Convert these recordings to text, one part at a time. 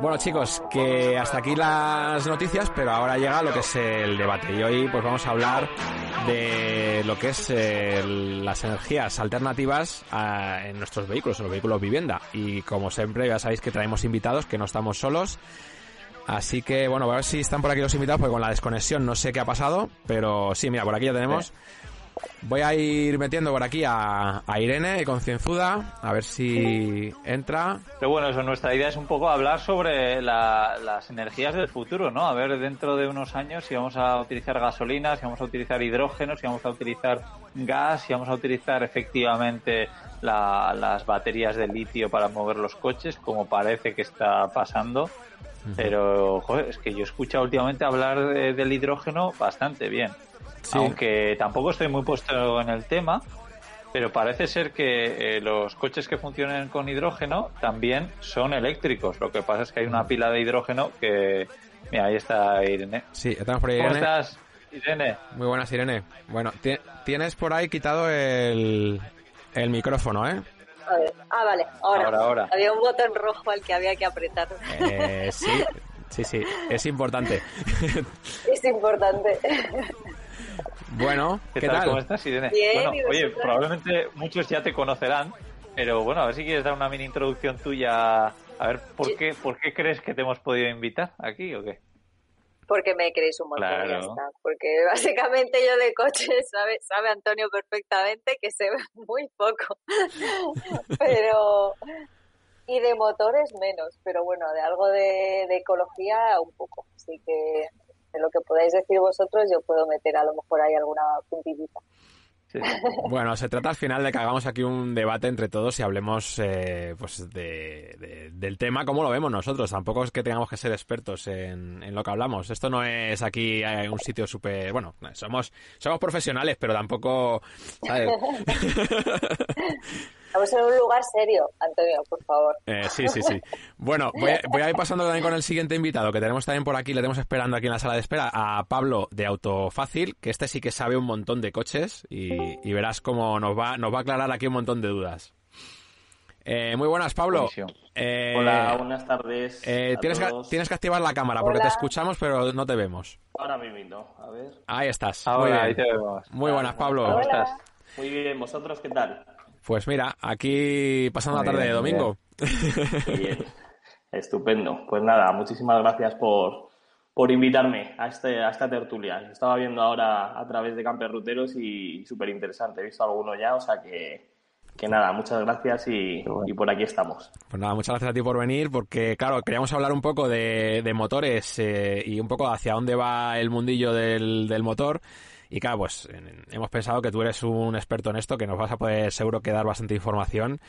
Bueno chicos, que hasta aquí las noticias, pero ahora llega lo que es el debate. Y hoy pues vamos a hablar de lo que es las energías alternativas en nuestros vehículos, en los vehículos vivienda. Y como siempre ya sabéis que traemos invitados, que no estamos solos, así que bueno, a ver si están por aquí los invitados porque con la desconexión no sé qué ha pasado, pero sí, mira, por aquí ya tenemos. Voy a ir metiendo por aquí a, Irene, concienzuda, a ver si entra. Pero bueno, eso, nuestra idea es un poco hablar sobre las energías del futuro, ¿no? A ver dentro de unos años si vamos a utilizar gasolina, si vamos a utilizar hidrógeno, si vamos a utilizar gas, si vamos a utilizar efectivamente las baterías de litio para mover los coches, como parece que está pasando. Pero, joder, es que yo he escuchado últimamente hablar del hidrógeno bastante bien. Aunque tampoco estoy muy puesto en el tema, pero parece ser que eh, los coches que funcionen con hidrógeno también son eléctricos. Lo que pasa es que hay una pila de hidrógeno que... Mira, ahí está Irene. Sí, estamos por ahí, ¿Cómo estás, Irene? Muy buenas, Irene. Bueno, tienes por ahí quitado el, el micrófono, ¿eh? A ver. Ah, vale, ahora. ahora. Había un botón rojo al que había que apretar. Eh, sí, sí, sí, es importante. es importante. Bueno, ¿qué, tal? ¿Cómo estás, Irene? bueno, oye, probablemente muchos ya te conocerán, pero bueno, a ver si quieres dar una mini introducción tuya. A ver, ¿por, qué, ¿por qué crees que te hemos podido invitar aquí o qué? Porque me queréis un montón ya está. Porque básicamente yo de coches, sabe, sabe Antonio perfectamente que se ve muy poco. pero. Y de motores menos, pero bueno, de algo de, de ecología un poco. Así que lo que podáis decir vosotros, yo puedo meter a lo mejor ahí alguna puntillita. Bueno, se trata al final de que hagamos aquí un debate entre todos y hablemos eh, pues de, del tema como lo vemos nosotros. Tampoco es que tengamos que ser expertos en, en lo que hablamos. Esto no es aquí eh, un sitio súper... Bueno, somos, somos profesionales, pero tampoco... Estamos en un lugar serio, Antonio, por favor. Eh, sí, sí, sí. Bueno, voy a, voy a, ir pasando también con el siguiente invitado, que tenemos también por aquí, le tenemos esperando aquí en la sala de espera, a Pablo de Autofácil, que este sí que sabe un montón de coches y, verás cómo nos va, nos va a aclarar aquí un montón de dudas. Eh, muy buenas, Pablo. Eh, Hola, buenas tardes. tienes, Que, tienes que activar la cámara porque te escuchamos, pero no te vemos. Ahora mismo, a ver. Ahí estás. Ahora, ahí te vemos. Muy buenas, Pablo. ¿Cómo estás? Muy bien, ¿vosotros qué tal? Pues mira, aquí pasando la tarde de domingo. Bien. Estupendo. Pues nada, muchísimas gracias por, por invitarme a, este, a esta tertulia. Estaba viendo ahora a través de Camper Ruteros y súper interesante. He visto alguno ya, o sea que, que nada, muchas gracias y, y, por aquí estamos. Pues nada, muchas gracias a ti por venir, porque claro, queríamos hablar un poco de, de motores eh, y un poco hacia dónde va el mundillo del, del motor. Y claro, pues hemos pensado que tú eres un experto en esto, que nos vas a poder seguro que dar bastante información.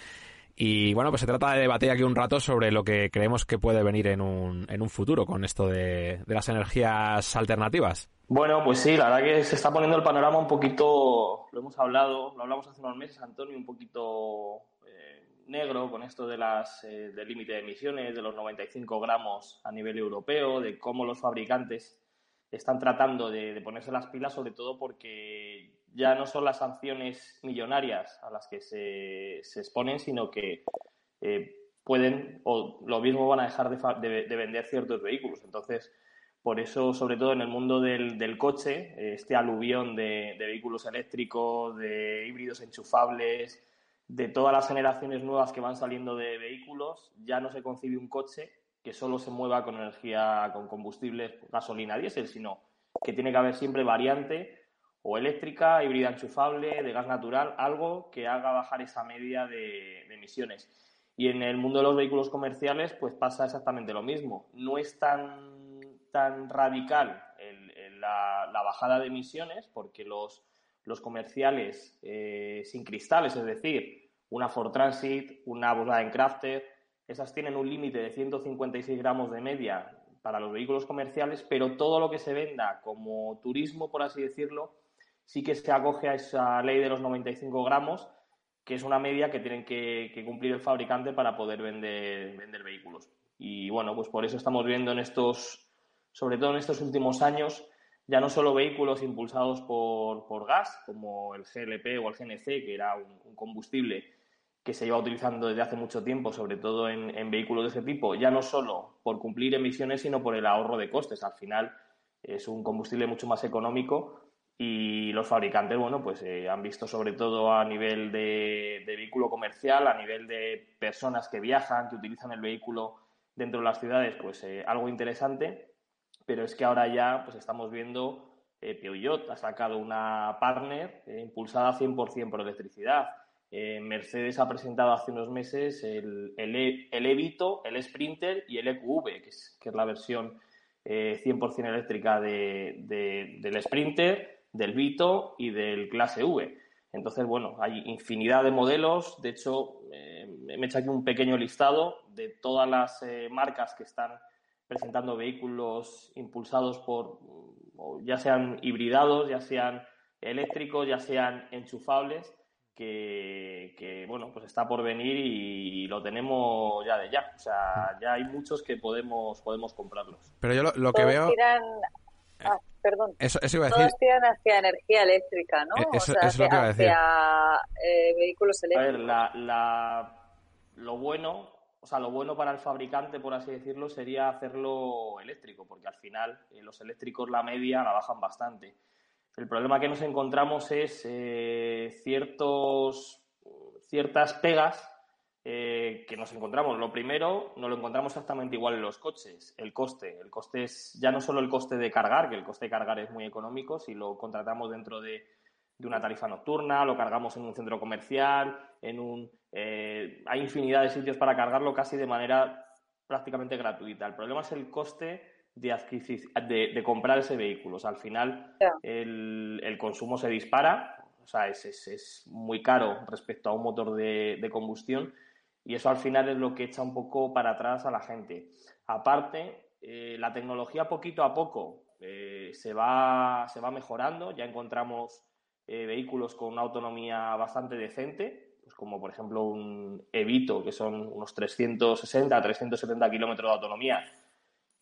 Y bueno, pues se trata de debatir aquí un rato sobre lo que creemos que puede venir en un, en un futuro con esto de, las energías alternativas. Bueno, pues sí, la verdad que se está poniendo el panorama un poquito, lo hemos hablado, lo hablamos hace unos meses, Antonio, un poquito eh, negro con esto de las, eh, del límite de emisiones, de los 95 gramos a nivel europeo, de cómo los fabricantes están tratando de, ponerse las pilas, sobre todo porque ya no son las sanciones millonarias a las que se, se exponen, sino que eh, pueden o lo mismo van a dejar de, de, vender ciertos vehículos. Entonces, por eso, sobre todo en el mundo del, del coche, este aluvión de, de, vehículos eléctricos, de híbridos enchufables, de todas las generaciones nuevas que van saliendo de vehículos, ya no se concibe un coche que solo se mueva con energía, con combustibles, gasolina, diésel, sino que tiene que haber siempre variante o eléctrica, híbrida enchufable, de gas natural, algo que haga bajar esa media de, emisiones. Y en el mundo de los vehículos comerciales, pues pasa exactamente lo mismo. No es tan, tan radical la, bajada de emisiones, porque los, los comerciales eh, sin cristales, es decir, una Ford Transit, una Volkswagen Crafter, esas tienen un límite de 156 gramos de media para los vehículos comerciales, pero todo lo que se venda como turismo, por así decirlo, sí que se acoge a esa ley de los 95 gramos, que es una media que tienen que, cumplir el fabricante para poder vender, vender vehículos. Y bueno, pues por eso estamos viendo en estos, sobre todo en estos últimos años, ya no solo vehículos impulsados por, gas, como el GLP o el GNC, que era un combustible que se lleva utilizando desde hace mucho tiempo, sobre todo en, en, vehículos de ese tipo, ya no solo por cumplir emisiones, sino por el ahorro de costes. Al final es un combustible mucho más económico y los fabricantes, bueno, pues eh, han visto sobre todo a nivel de, vehículo comercial, a nivel de personas que viajan, que utilizan el vehículo dentro de las ciudades, pues eh, algo interesante, pero es que ahora ya pues estamos viendo eh, Peugeot ha sacado una partner impulsada 100% por electricidad. Mercedes ha presentado hace unos meses el, el, e, el Evito, el Sprinter y el EQV, que es, que es la versión 100% eléctrica de, del Sprinter del Vito y del clase V. Entonces, bueno, hay infinidad de modelos. De hecho, eh, me he hecho aquí un pequeño listado de todas las eh, marcas que están presentando vehículos impulsados por, ya sean hibridados, ya sean eléctricos, ya sean enchufables, que, bueno, pues está por venir y, lo tenemos ya de ya. O sea, ya hay muchos que podemos, podemos comprarlos. Pero yo lo, que veo... Ah, perdón. Eso, iba a decir. Todos tiran hacia energía eléctrica, ¿no? Eh, eso, o sea, hacia, lo que iba a decir. Eh, vehículos eléctricos. A ver, la, la, lo bueno, o sea, lo bueno para el fabricante, por así decirlo, sería hacerlo eléctrico, porque al final eh, los eléctricos la media la bajan bastante. El problema que nos encontramos es ciertos, ciertas pegas eh, que nos encontramos. Lo primero, no lo encontramos exactamente igual en los coches, el coste. El coste es ya no solo el coste de cargar, que el coste de cargar es muy económico si lo contratamos dentro de, una tarifa nocturna, lo cargamos en un centro comercial, en un, eh, hay infinidad de sitios para cargarlo casi de manera prácticamente gratuita. El problema es el coste de, de, comprar ese vehículo. al final el, consumo se dispara, o sea, es, es, muy caro respecto a un motor de, de combustión y eso al final es lo que echa un poco para atrás a la gente. Aparte, eh, la tecnología poquito a poco eh, se, va, se va mejorando, ya encontramos eh, vehículos con una autonomía bastante decente, pues como por ejemplo un Evito, que son unos 360, 370 kilómetros de autonomía,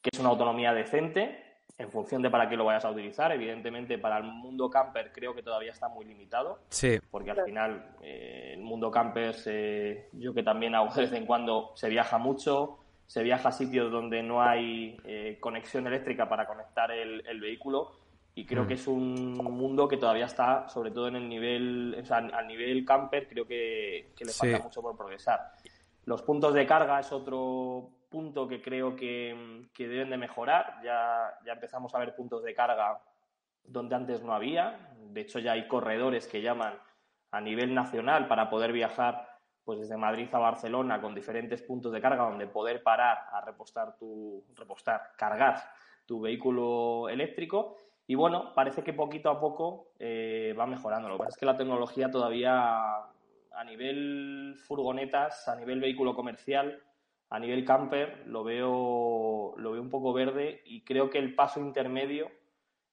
que es una autonomía decente, en función de para qué lo vayas a utilizar. Evidentemente, para el mundo camper creo que todavía está muy limitado. Sí. Porque al final, eh, el mundo camper, yo que también hago de vez en cuando, se viaja mucho, se viaja a sitios donde no hay eh, conexión eléctrica para conectar el, vehículo. Y creo mm. que es un mundo que todavía está, sobre todo en el nivel, o sea, al nivel camper, creo que, le falta mucho por progresar. Los puntos de carga es otro punto que creo que, deben de mejorar. Ya, ya empezamos a ver puntos de carga donde antes no había. De hecho, ya hay corredores que llaman a nivel nacional para poder viajar pues desde Madrid a Barcelona con diferentes puntos de carga donde poder parar a repostar tu repostar, cargar tu vehículo eléctrico y bueno, parece que poquito a poco eh, va mejorando. Lo que pasa es que la tecnología todavía a nivel furgonetas, a nivel vehículo comercial, a nivel camper lo veo, lo veo un poco verde y creo que el paso intermedio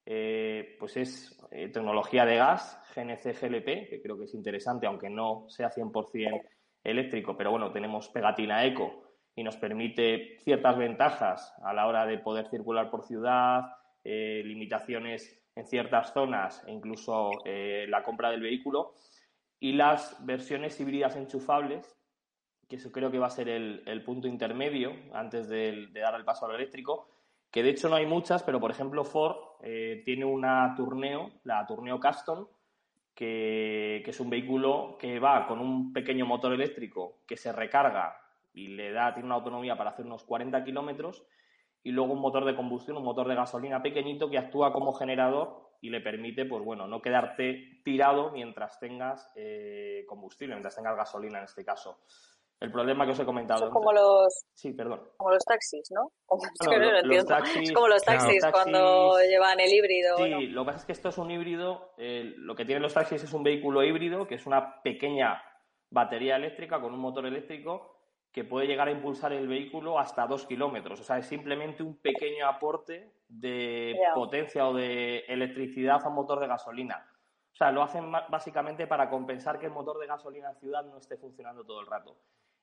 eh, pues es eh, tecnología de gas, GNC GLP, que creo que es interesante, aunque no sea 100% eléctrico, pero bueno, tenemos pegatina eco y nos permite ciertas ventajas a la hora de poder circular por ciudad, eh, limitaciones en ciertas zonas e incluso la compra del vehículo. Y las versiones híbridas enchufables, que eso creo que va a ser el, punto intermedio antes de, dar el paso al eléctrico, que de hecho no hay muchas, pero por ejemplo Ford eh, tiene una Tourneo, la Tourneo Custom, que, es un vehículo que va con un pequeño motor eléctrico que se recarga y le da, tiene una autonomía para hacer unos 40 kilómetros, y luego un motor de combustión, un motor de gasolina pequeñito que actúa como generador y le permite, pues bueno, no quedarte tirado mientras tengas eh, combustible, mientras tengas gasolina en este caso. El problema que os he comentado. Son como los. Sí, perdón. Como los taxis, ¿no? Como, los, taxis, es como los taxis, cuando llevan el híbrido. Sí, lo que pasa es que esto es un híbrido. lo que tienen los taxis es un vehículo híbrido, que es una pequeña batería eléctrica con un motor eléctrico que puede llegar a impulsar el vehículo hasta dos kilómetros. O sea, es simplemente un pequeño aporte de potencia o de electricidad a un motor de gasolina. O sea, lo hacen básicamente para compensar que el motor de gasolina en ciudad no esté funcionando todo el rato.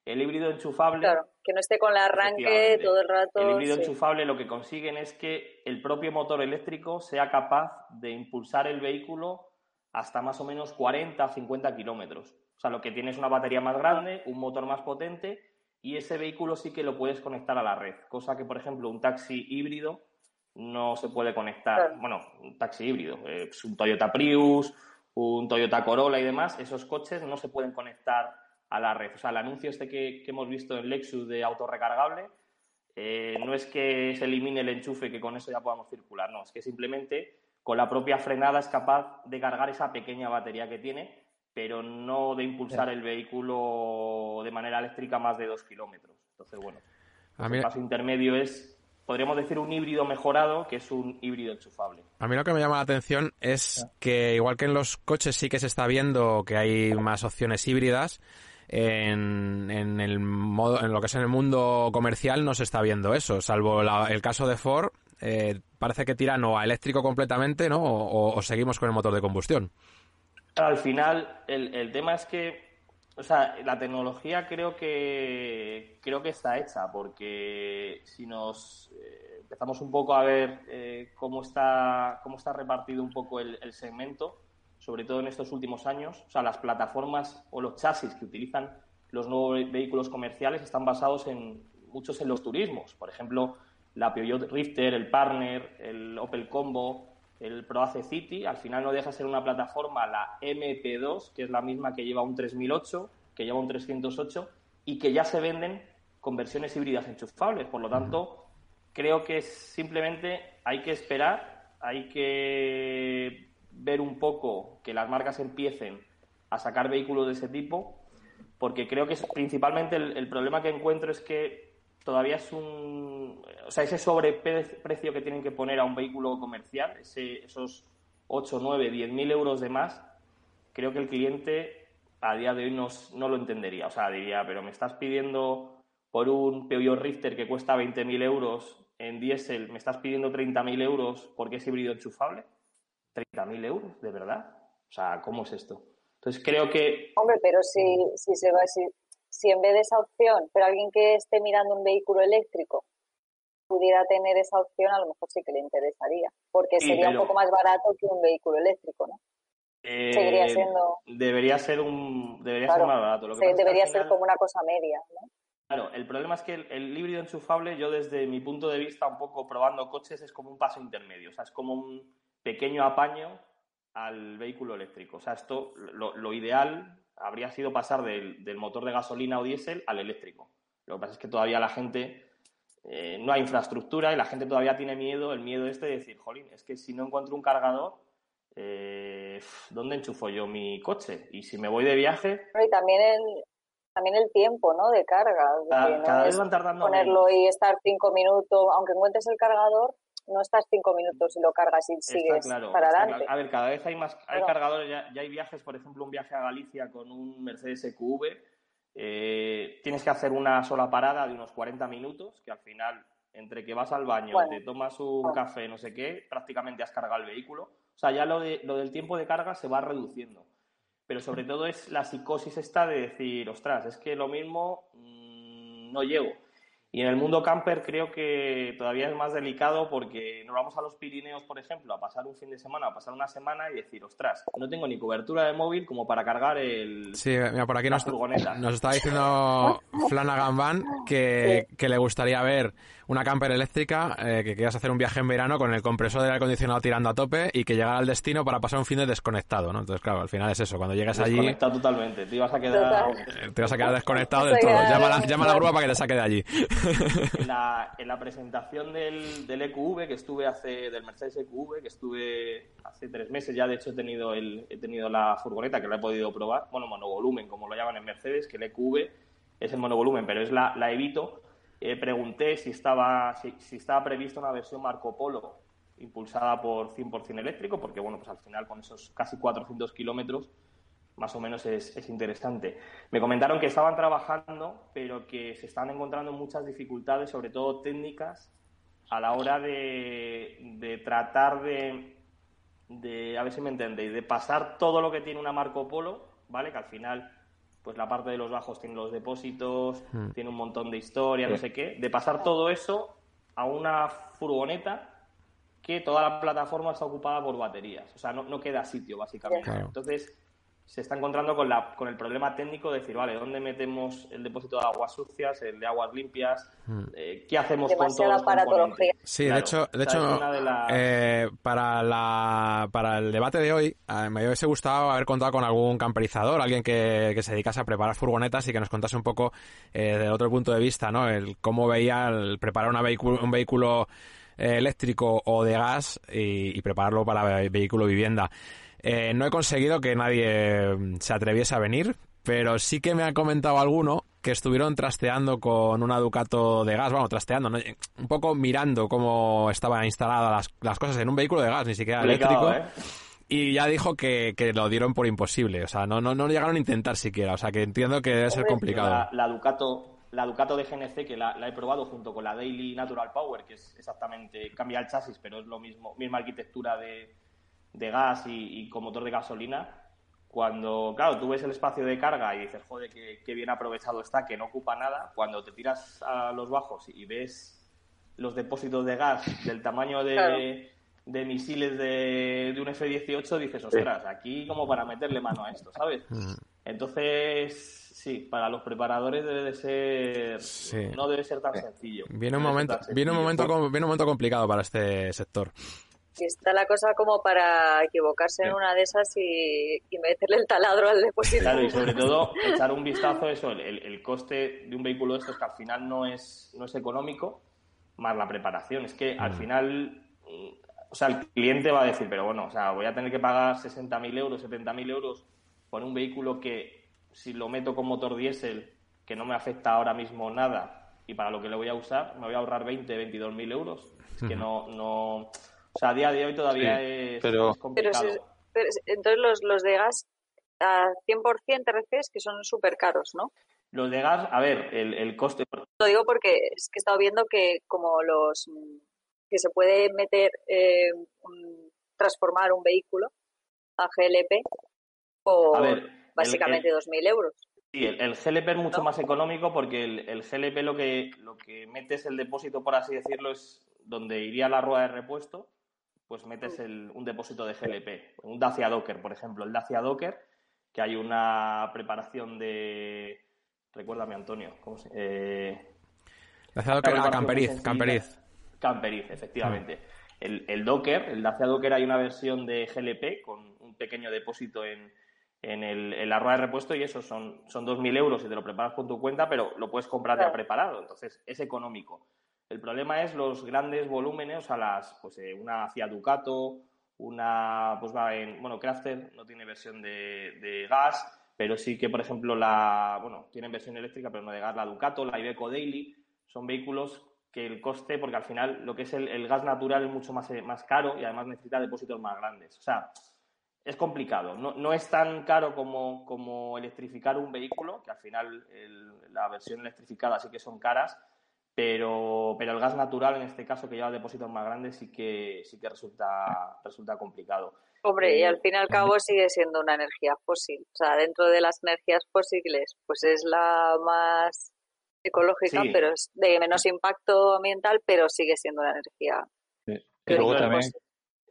El híbrido enchufable. Claro, que no esté con el arranque todo el rato. El híbrido enchufable lo que consiguen es que el propio motor eléctrico sea capaz de impulsar el vehículo hasta más o menos 40 o 50 kilómetros. O sea, lo que tiene es una batería más grande, un motor más potente y ese vehículo sí que lo puedes conectar a la red, cosa que, por ejemplo, un taxi híbrido no se puede conectar. Bueno, un taxi híbrido, eh, un Toyota Prius, un Toyota Corolla y demás, esos coches no se pueden conectar a la red. O sea, el anuncio este que, hemos visto en Lexus de autorrecargable eh, no es que se elimine el enchufe y que con eso ya podamos circular, no, es que simplemente con la propia frenada es capaz de cargar esa pequeña batería que tiene, pero no de impulsar el vehículo de manera eléctrica más de dos kilómetros. Entonces, bueno, el paso intermedio es podríamos decir un híbrido mejorado que es un híbrido enchufable. A mí lo que me llama la atención es que igual que en los coches sí que se está viendo que hay más opciones híbridas, en, el modo, en lo que es en el mundo comercial no se está viendo eso, salvo el caso de Ford, eh, parece que tiran o a eléctrico completamente, ¿no? O, seguimos con el motor de combustión. Al final, el, el tema es que o sea, la tecnología creo que creo que está hecha, porque si nos eh, empezamos un poco a ver eh, cómo está cómo está repartido un poco el, segmento, sobre todo en estos últimos años, o sea, las plataformas o los chasis que utilizan los nuevos vehículos comerciales están basados en muchos en los turismos, por ejemplo, la Peugeot Rifter, el Partner, el Opel Combo, el ProAce City, al final no deja de ser una plataforma, la MP2, que es la misma que lleva un 3008, que lleva un 308 y que ya se venden con versiones híbridas enchufables. Por lo tanto, creo que simplemente hay que esperar, hay que ver un poco que las marcas empiecen a sacar vehículos de ese tipo, porque creo que es principalmente el problema que encuentro es que todavía es un. O sea, ese sobreprecio que tienen que poner a un vehículo comercial, esos 8, 9, 10 mil euros de más, creo que el cliente a día de hoy no, no lo entendería. O sea, diría, pero me estás pidiendo por un Peugeot Rifter que cuesta 20.000 euros en diésel, me estás pidiendo 30.000 euros porque es híbrido enchufable. ¿30.000 euros? ¿De verdad? O sea, ¿cómo es esto? Entonces creo que... Hombre, pero si, si se va, si, si en vez de esa opción, pero alguien que esté mirando un vehículo eléctrico pudiera tener esa opción, a lo mejor sí que le interesaría, porque sería un poco más barato que un vehículo eléctrico, ¿no? Eh, Seguiría siendo... Debería ser un debería ser más barato. debería ser como una cosa media, ¿no? Claro, el problema es que el, híbrido enchufable, yo desde mi punto de vista, un poco probando coches, es como un paso intermedio. O sea, es como un pequeño apaño al vehículo eléctrico. O sea, esto, lo, lo ideal habría sido pasar del, motor de gasolina o diésel al eléctrico. Lo que pasa es que todavía la gente eh, no hay infraestructura y la gente todavía tiene miedo, el miedo este de decir, jolín, es que si no encuentro un cargador, eh, ¿dónde enchufo yo mi coche? Y si me voy de viaje... Y también el, también el tiempo, ¿no? De carga. Cada, vez van tardando Ponerlo y estar cinco minutos, aunque encuentres el cargador, no estás cinco minutos y lo cargas y sigues para adelante. A ver, cada vez hay más hay cargadores, ya, hay viajes, por ejemplo, un viaje a Galicia con un Mercedes EQV, eh, tienes que hacer una sola parada de unos 40 minutos, que al final, entre que vas al baño, te tomas un café, no sé qué, prácticamente has cargado el vehículo. O sea, ya lo, de, lo del tiempo de carga se va reduciendo. Pero sobre todo es la psicosis esta de decir, ostras, es que lo mismo mm, no llego. Y en el mundo camper creo que todavía es más delicado porque nos vamos a los Pirineos, por ejemplo, a pasar un fin de semana, a pasar una semana y decir, ostras, no tengo ni cobertura de móvil como para cargar el. Sí, mira, por aquí nos, nos, está diciendo Flanagan Van que, que le gustaría ver una camper eléctrica, eh, que quieras hacer un viaje en verano con el compresor del aire acondicionado tirando a tope y que llegara al destino para pasar un fin de desconectado, ¿no? Entonces, claro, al final es eso, cuando llegues allí... Desconectado totalmente, te ibas a quedar... Eh, te vas a quedar desconectado del todo. Llama, a la, llama la grúa para que te saque de allí. En la, en la presentación del, del EQV, que estuve hace, del Mercedes EQV, que estuve hace tres meses, ya de hecho he tenido, el, he tenido la furgoneta que la he podido probar, bueno, monovolumen, como lo llaman en Mercedes, que el EQV es el monovolumen, pero es la, la Evito, eh, pregunté si estaba, si, estaba prevista una versión Marco Polo impulsada por 100% eléctrico, porque bueno, pues al final con esos casi 400 kilómetros más o menos es, interesante. Me comentaron que estaban trabajando, pero que se están encontrando muchas dificultades, sobre todo técnicas, a la hora de, tratar de, de, a ver si me entendéis, de pasar todo lo que tiene una Marco Polo, ¿vale? Que al final pues la parte de los bajos tiene los depósitos, hmm. tiene un montón de historia, no sé qué, de pasar todo eso a una furgoneta que toda la plataforma está ocupada por baterías, o sea, no, queda sitio básicamente. Entonces, se está encontrando con, la, con el problema técnico de decir, vale, ¿dónde metemos el depósito de aguas sucias, el de aguas limpias? Hmm. Eh, ¿Qué hacemos con todos los? Sí, de hecho, de hecho eh, para, la, para el debate de hoy eh, me hubiese gustado haber contado con algún camperizador, alguien que, que se dedicase a preparar furgonetas y que nos contase un poco eh, desde otro punto de vista, ¿no? El cómo veía el preparar una vehículo, un vehículo eléctrico o de gas y, y prepararlo para vehículo vivienda. Eh, no he conseguido que nadie mm, se atreviese a venir, pero sí que me ha comentado alguno que estuvieron trasteando con una Ducato de gas, vamos, trasteando, un poco mirando cómo estaban instaladas las, cosas en un vehículo de gas, ni siquiera eléctrico. ¿eh? Y ya dijo que, lo dieron por imposible, o sea, no, no, no llegaron a intentar siquiera, o sea, que entiendo que debe ser complicado. La, Ducato la Ducato de GNC, que la, he probado junto con la Daily Natural Power, que es exactamente, cambia el chasis, pero es lo mismo, misma arquitectura de, de gas y, con motor de gasolina, cuando, claro, tú ves el espacio de carga y dices, joder, qué, bien aprovechado está, que no ocupa nada, cuando te tiras a los bajos y ves los depósitos de gas del tamaño de, de misiles de, un F-18, dices, ostras, aquí como para meterle mano a esto, ¿sabes? Mm. Entonces, sí, para los preparadores debe de ser, no debe ser tan sencillo. Viene un momento, viene un momento, viene un momento complicado para este sector. Si está la cosa como para equivocarse en una de esas y, meterle el taladro al depósito. Claro, y sobre todo echar un vistazo a eso, el, coste de un vehículo de estos que al final no es, no es económico, más la preparación. Es que al mm. final, o sea, el cliente va a decir, pero bueno, o sea, voy a tener que pagar 60.000 euros, 70.000 euros por un vehículo que si lo meto con motor diésel, que no me afecta ahora mismo nada, y para lo que le voy a usar, me voy a ahorrar 20, 22.000 euros. Es que no, no, o sea, a día de hoy todavía es, pero... complicado. entonces los, los de gas a 100% te refieres que son súper caros, ¿no? Los de gas, a ver, el, el coste... Lo digo porque es que he estado viendo que como los... que se puede meter, eh, transformar un vehículo a GLP por básicamente 2.000 euros. Sí, el, GLP es mucho más económico porque el, el, GLP lo que, lo que metes el depósito, por así decirlo, es donde iría la rueda de repuesto pues metes un depósito de GLP. Un Dacia Docker, por ejemplo. El Dacia Docker, que hay una preparación de... Recuérdame, Antonio. ¿cómo se... Eh... Dacia Docker, ah, Camperiz, Camperiz. Camperiz, efectivamente. El, Docker, el Dacia Docker hay una versión de GLP con un pequeño depósito en, en, el, en la rueda de repuesto y eso son, son 2.000 euros si te lo preparas con tu cuenta, pero lo puedes comprar ya preparado. Entonces, es económico. El problema es los grandes volúmenes, o sea, las, pues, eh, una hacia Ducato, una, pues va en, bueno, Crafter no tiene versión de, gas, pero sí que, por ejemplo, la, bueno, tienen versión eléctrica, pero no de gas, la Ducato, la Iveco Daily, son vehículos que el coste, porque al final lo que es el, gas natural es mucho más, eh, más caro y además necesita depósitos más grandes. O sea, es complicado. No, no es tan caro como, como, electrificar un vehículo, que al final la versión electrificada sí que son caras, pero, pero el gas natural, en este caso, que lleva depósitos más grandes, sí que, sí que resulta, resulta complicado. Hombre, y eh, al fin y al cabo sigue siendo una energía fósil. O sea, dentro de las energías fósiles, pues es la más ecológica, pero es de menos impacto ambiental, pero sigue siendo una energía. Sí. luego también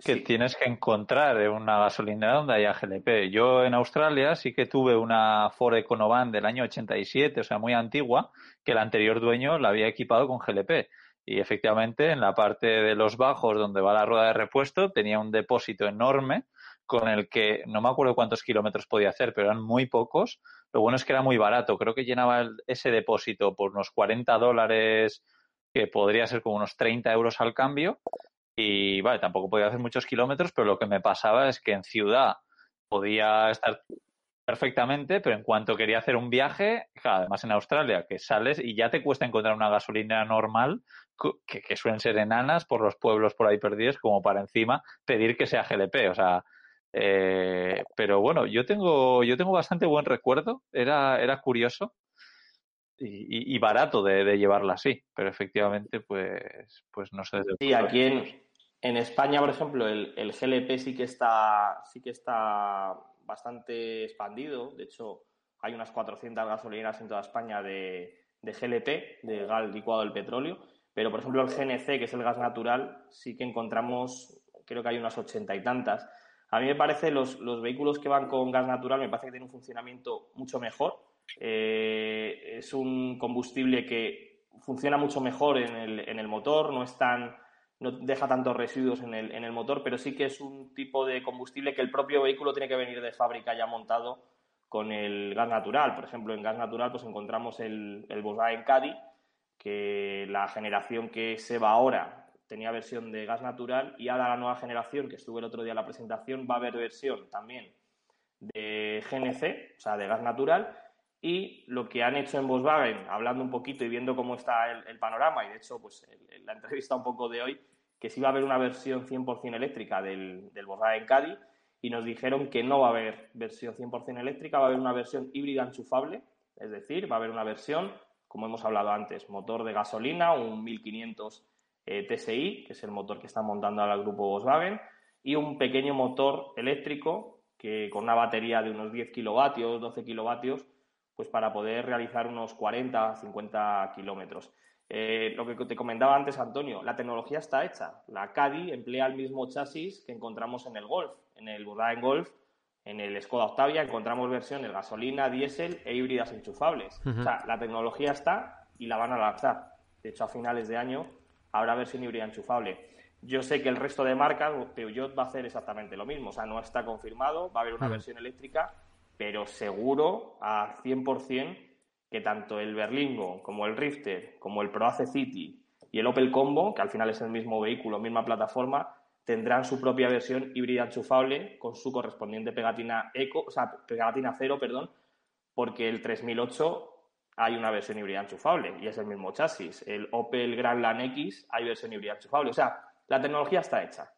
que tienes que encontrar una gasolinera donde haya GLP. Yo en Australia sí que tuve una Ford Econovan del año 87, o sea, muy antigua, que el anterior dueño la había equipado con GLP. Y efectivamente, en la parte de los bajos donde va la rueda de repuesto, tenía un depósito enorme con el que no me acuerdo cuántos kilómetros podía hacer, pero eran muy pocos. Lo bueno es que era muy barato. Creo que llenaba ese depósito por unos 40 dólares, que podría ser como unos 30 euros al cambio y vale, tampoco podía hacer muchos kilómetros, pero lo que me pasaba es que en ciudad podía estar perfectamente, pero en cuanto quería hacer un viaje, además en Australia, que sales y ya te cuesta encontrar una gasolina normal, que, suelen ser enanas por los pueblos por ahí perdidos, como para encima pedir que sea GLP. O sea, eh, pero bueno, yo tengo, yo tengo bastante buen recuerdo, era, era curioso. Y, barato de, de, llevarla así, pero efectivamente, pues, pues no sé. Sí, aquí en, en España, por ejemplo, el, GLP sí que está, sí que está bastante expandido. De hecho, hay unas 400 gasolineras en toda España de, GLP, de gas licuado del petróleo. Pero, por ejemplo, el GNC, que es el gas natural, sí que encontramos, creo que hay unas ochenta y tantas. A mí me parece los, los vehículos que van con gas natural me parece que tienen un funcionamiento mucho mejor. Eh, es un combustible que funciona mucho mejor en el, en el motor, no es tan no deja tantos residuos en el, en el motor, pero sí que es un tipo de combustible que el propio vehículo tiene que venir de fábrica ya montado con el gas natural. Por ejemplo, en gas natural pues encontramos el, el Volkswagen Caddy, que la generación que se va ahora tenía versión de gas natural y ahora la nueva generación, que estuve el otro día en la presentación, va a haber versión también de GNC, o sea, de gas natural. Y lo que han hecho en Volkswagen, hablando un poquito y viendo cómo está el, panorama, y de hecho, pues la entrevista un poco de hoy, que sí va a haber una versión 100% eléctrica del, del Volkswagen Caddy, y nos dijeron que no va a haber versión 100% eléctrica, va a haber una versión híbrida enchufable, es decir, va a haber una versión, como hemos hablado antes, motor de gasolina, un 1500 eh, TSI, que es el motor que está montando ahora el grupo Volkswagen, y un pequeño motor eléctrico que con una batería de unos 10 kilovatios, 12 kilovatios, pues para poder realizar unos 40, 50 kilómetros. Eh, lo que te comentaba antes, Antonio, la tecnología está hecha. La Caddy emplea el mismo chasis que encontramos en el Golf, en el Volkswagen Golf, en el Skoda Octavia encontramos versiones gasolina, diésel e híbridas enchufables. O sea, la tecnología está y la van a lanzar. De hecho, a finales de año habrá versión híbrida enchufable. Yo sé que el resto de marcas, Peugeot va a hacer exactamente lo mismo, o sea, no está confirmado, va a haber una versión eléctrica, pero seguro a 100% que tanto el Berlingo como el Rifter, como el Proace City y el Opel Combo, que al final es el mismo vehículo, misma plataforma, tendrán su propia versión híbrida enchufable con su correspondiente pegatina eco, o sea, pegatina cero, perdón, porque el 3008 hay una versión híbrida enchufable y es el mismo chasis. El Opel Grandland X hay versión híbrida enchufable. O sea, la tecnología está hecha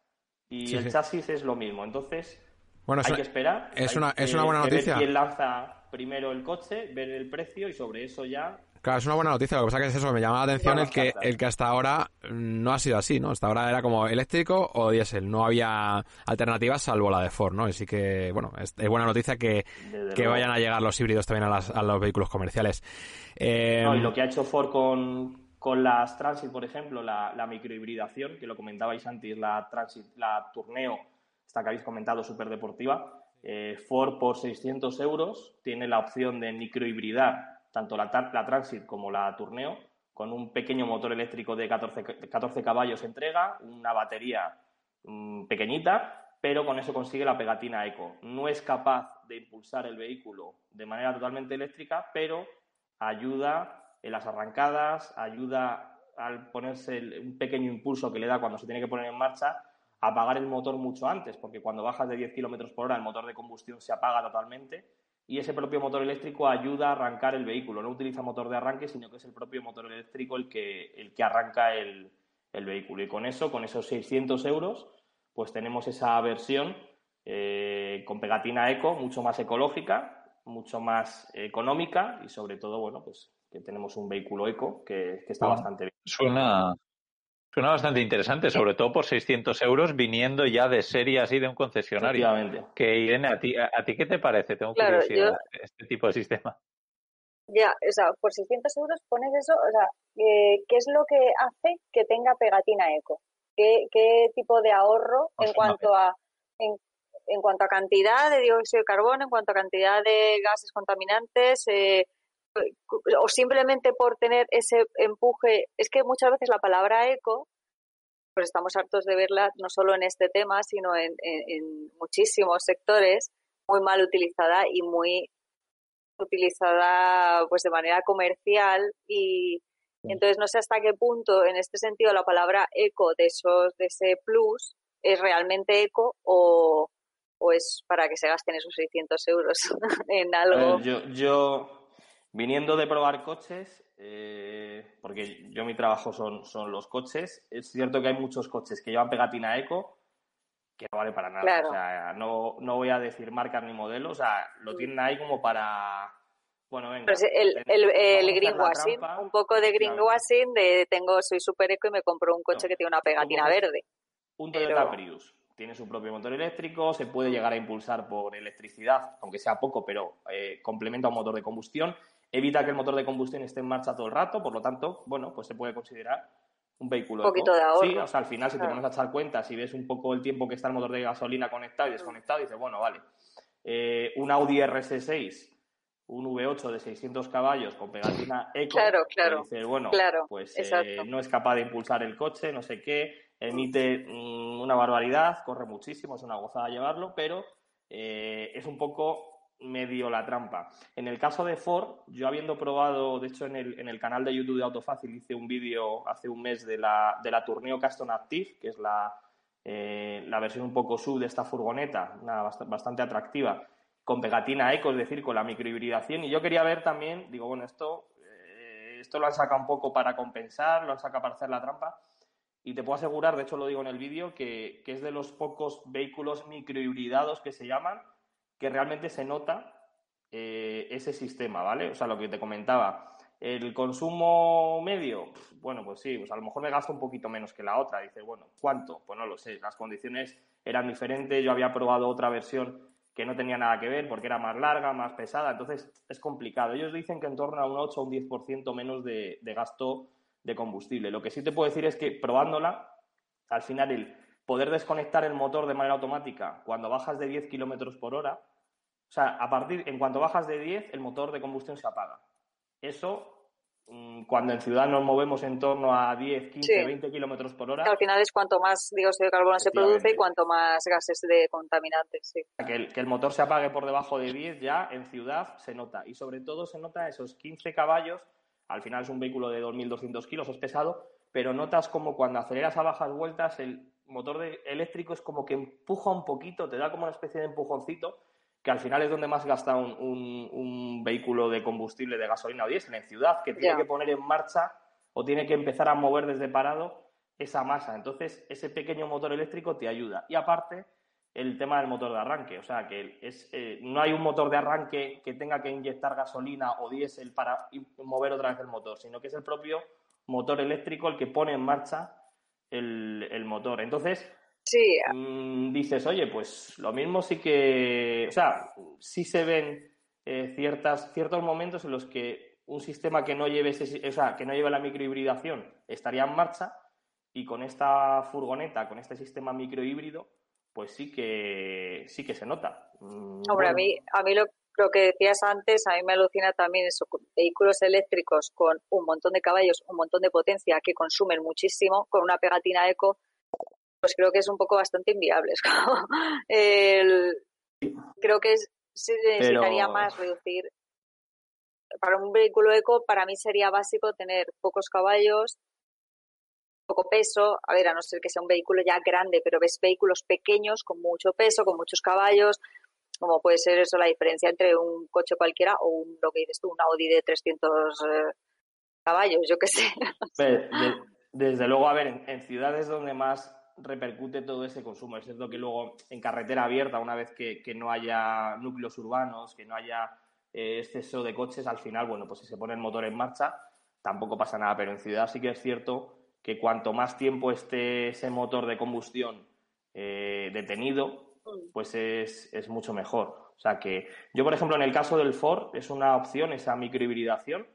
y el chasis es lo mismo. Entonces, bueno, hay que esperar. Es, una, es una buena noticia. Ver quién lanza primero el coche, ver el precio y sobre eso ya Claro, es una buena noticia. Lo que pasa es que es eso, me llama la atención el que, el que hasta ahora no ha sido así, ¿no? Hasta ahora era como eléctrico o diésel. No había alternativas salvo la de Ford, ¿no? Así que, bueno, es, buena noticia que, vayan a llegar los híbridos también a, los vehículos comerciales. Eh, y lo que ha hecho Ford con, con las Transit, por ejemplo, la, la microhibridación, que lo comentabais antes, la Transit, la Tourneo, esta que habéis comentado, súper deportiva, eh, Ford por 600 euros tiene la opción de microhibridar tanto la, la Transit como la Tourneo, con un pequeño motor eléctrico de 14, 14 caballos entrega, una batería mm, pequeñita, pero con eso consigue la pegatina eco. No es capaz de impulsar el vehículo de manera totalmente eléctrica, pero ayuda en las arrancadas, ayuda al ponerse un pequeño impulso que le da cuando se tiene que poner en marcha, apagar el motor mucho antes, porque cuando bajas de 10 kilómetros por hora el motor de combustión se apaga totalmente y ese propio motor eléctrico ayuda a arrancar el vehículo. No utiliza motor de arranque, sino que es el propio motor eléctrico el que, el que arranca el, vehículo. Y con eso, con esos 600 euros, pues tenemos esa versión eh, con pegatina eco, mucho más ecológica, mucho más económica y sobre todo, bueno, pues que tenemos un vehículo eco que, está bastante bien. Suena, Suena bastante interesante, sobre todo por 600 euros viniendo ya de serie así de un concesionario. Que Irene, ¿a ti, a, ti qué te parece? Tengo curiosidad este tipo de sistema. Ya, o sea, por 600 euros pones eso, o sea, eh, ¿qué es lo que hace que tenga pegatina eco? ¿Qué, qué tipo de ahorro en cuanto a en, en, cuanto a cantidad de dióxido de carbono, en cuanto a cantidad de gases contaminantes? Eh, o simplemente por tener ese empuje, es que muchas veces la palabra eco, pues estamos hartos de verla no solo en este tema, sino en, muchísimos sectores, muy mal utilizada y muy utilizada pues de manera comercial y, entonces no sé hasta qué punto en este sentido la palabra eco de esos de ese plus es realmente eco o, o es para que se gasten esos 600 euros en algo. yo, yo Viniendo de probar coches, eh, porque yo mi trabajo son, son los coches, es cierto que hay muchos coches que llevan pegatina eco que no vale para nada. O sea, no, no voy a decir marcas ni modelos, o sea, lo tienen ahí como para... Bueno, venga. Pues el, el, el greenwashing, un poco de greenwashing de tengo, soy super eco y me compro un coche que tiene una pegatina verde. Un Toyota Prius tiene su propio motor eléctrico, se puede llegar a impulsar por electricidad, aunque sea poco, pero eh, complementa un motor de combustión evita que el motor de combustión esté en marcha todo el rato, por lo tanto, bueno, pues se puede considerar un vehículo. Un poquito de ahorro. Sí, o sea, al final, si te pones a echar cuenta, si ves un poco el tiempo que está el motor de gasolina conectado y desconectado, dices, bueno, vale, eh, un Audi RS6, un V8 de 600 caballos con pegatina eco, claro, claro, dices, bueno, claro, pues eh, no es capaz de impulsar el coche, no sé qué, emite mm, una barbaridad, corre muchísimo, es una gozada llevarlo, pero eh, es un poco medio la trampa. En el caso de Ford, yo habiendo probado, de hecho en el, en el canal de YouTube de Autofácil hice un vídeo hace un mes de la, de la Tourneo Caston Active, que es la, eh, la versión un poco sub de esta furgoneta, una bastante atractiva, con pegatina eco, es decir, con la microhibridación. Y yo quería ver también, digo, bueno, esto, eh, esto lo han sacado un poco para compensar, lo han sacado para hacer la trampa. Y te puedo asegurar, de hecho lo digo en el vídeo, que, que es de los pocos vehículos microhibridados que se llaman, que realmente se nota eh, ese sistema, ¿vale? O sea, lo que te comentaba. El consumo medio, bueno, pues sí, pues a lo mejor me gasto un poquito menos que la otra. Dices, bueno, ¿cuánto? Pues no lo sé. Las condiciones eran diferentes. Yo había probado otra versión que no tenía nada que ver porque era más larga, más pesada. Entonces es complicado. Ellos dicen que en torno a un 8 o un 10% menos de, de gasto de combustible. Lo que sí te puedo decir es que probándola, al final el poder desconectar el motor de manera automática cuando bajas de 10 kilómetros por hora o sea, a partir, en cuanto bajas de 10, el motor de combustión se apaga. Eso, mm, cuando en ciudad nos movemos en torno a 10, 15, 20 kilómetros por hora. Al final es cuanto más dióxido de carbono se produce y cuanto más gases de contaminantes. Sí. Que, el, que el motor se apague por debajo de 10 ya en ciudad se nota. Y sobre todo se nota esos 15 caballos. Al final es un vehículo de 2.200 kilos, es pesado, pero notas como cuando aceleras a bajas vueltas, el motor de, eléctrico es como que empuja un poquito, te da como una especie de empujoncito que al final es donde más gasta un, vehículo de combustible de gasolina o diésel en ciudad, que tiene que poner en marcha o tiene que empezar a mover desde parado esa masa. Entonces, ese pequeño motor eléctrico te ayuda. Y aparte, el tema del motor de arranque. O sea, que es, eh, no hay un motor de arranque que tenga que inyectar gasolina o diésel para mover otra vez el motor, sino que es el propio motor eléctrico el que pone en marcha el, el motor. Entonces, Sí. Mm, dices, oye, pues lo mismo sí que, o sea, sí se ven eh, ciertas, ciertos momentos en los que un sistema que no lleve ese, o sea, que no lleve la microhibridación estaría en marcha y con esta furgoneta, con este sistema microhíbrido, pues sí que sí que se nota. Mm, Hombre, a mí a mí lo, lo, que decías antes, a mí me alucina también eso, vehículos eléctricos con un montón de caballos, un montón de potencia que consumen muchísimo, con una pegatina eco pues creo que es un poco bastante inviable. Creo que se necesitaría más reducir. Para un vehículo eco, para mí sería básico tener pocos caballos, poco peso. A ver, a no ser que sea un vehículo ya grande, pero ves vehículos pequeños con mucho peso, con muchos caballos, como puede ser eso la diferencia entre un coche cualquiera o un, lo que dices tú, un Audi de 300 eh, caballos, yo qué sé. desde luego, a ver, en ciudades donde más repercute todo ese consumo. Es cierto que luego en carretera abierta, una vez que, no haya núcleos urbanos, que no haya eh, exceso de coches, al final, bueno, pues si se pone el motor en marcha, tampoco pasa nada. Pero en ciudad sí que es cierto que cuanto más tiempo esté ese motor de combustión eh, detenido, pues es, es, mucho mejor. O sea que yo, por ejemplo, en el caso del Ford, es una opción esa microhibridación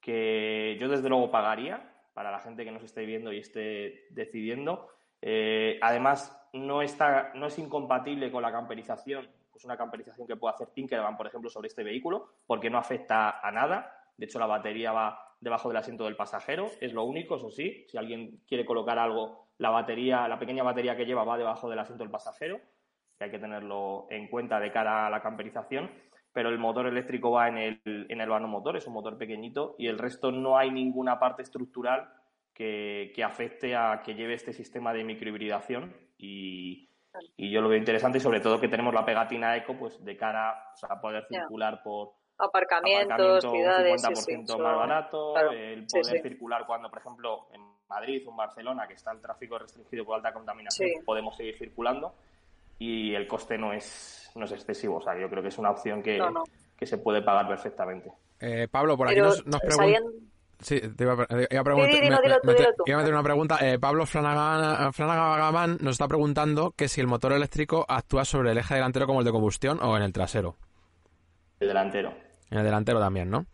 que yo desde luego pagaría para la gente que nos esté viendo y esté decidiendo eh, además, no, está, no es incompatible con la camperización, pues una camperización que puede hacer Tinkerman, por ejemplo, sobre este vehículo, porque no afecta a nada. De hecho, la batería va debajo del asiento del pasajero, es lo único, eso sí. Si alguien quiere colocar algo, la batería, la pequeña batería que lleva va debajo del asiento del pasajero, que hay que tenerlo en cuenta de cara a la camperización. Pero el motor eléctrico va en el, en el vano motor, es un motor pequeñito, y el resto no hay ninguna parte estructural que, afecte a que lleve este sistema de microhibridación y, y yo lo veo interesante y sobre todo que tenemos la pegatina eco pues de cara a poder circular por aparcamientos, ciudades, un 50% más barato, el poder circular cuando, por ejemplo, en Madrid o en Barcelona, que está el tráfico restringido por alta contaminación, podemos seguir circulando y el coste no es, no es excesivo. O sea, yo creo que es una opción que, que se puede pagar perfectamente. Eh, Pablo, por aquí nos, nos preguntan... Sí, te iba a, preguntar. Iba a meter una pregunta. Eh, Pablo Flanagan, nos está preguntando que si el motor eléctrico actúa sobre el eje delantero como el de combustión o en el trasero. El delantero. En el delantero también, ¿no?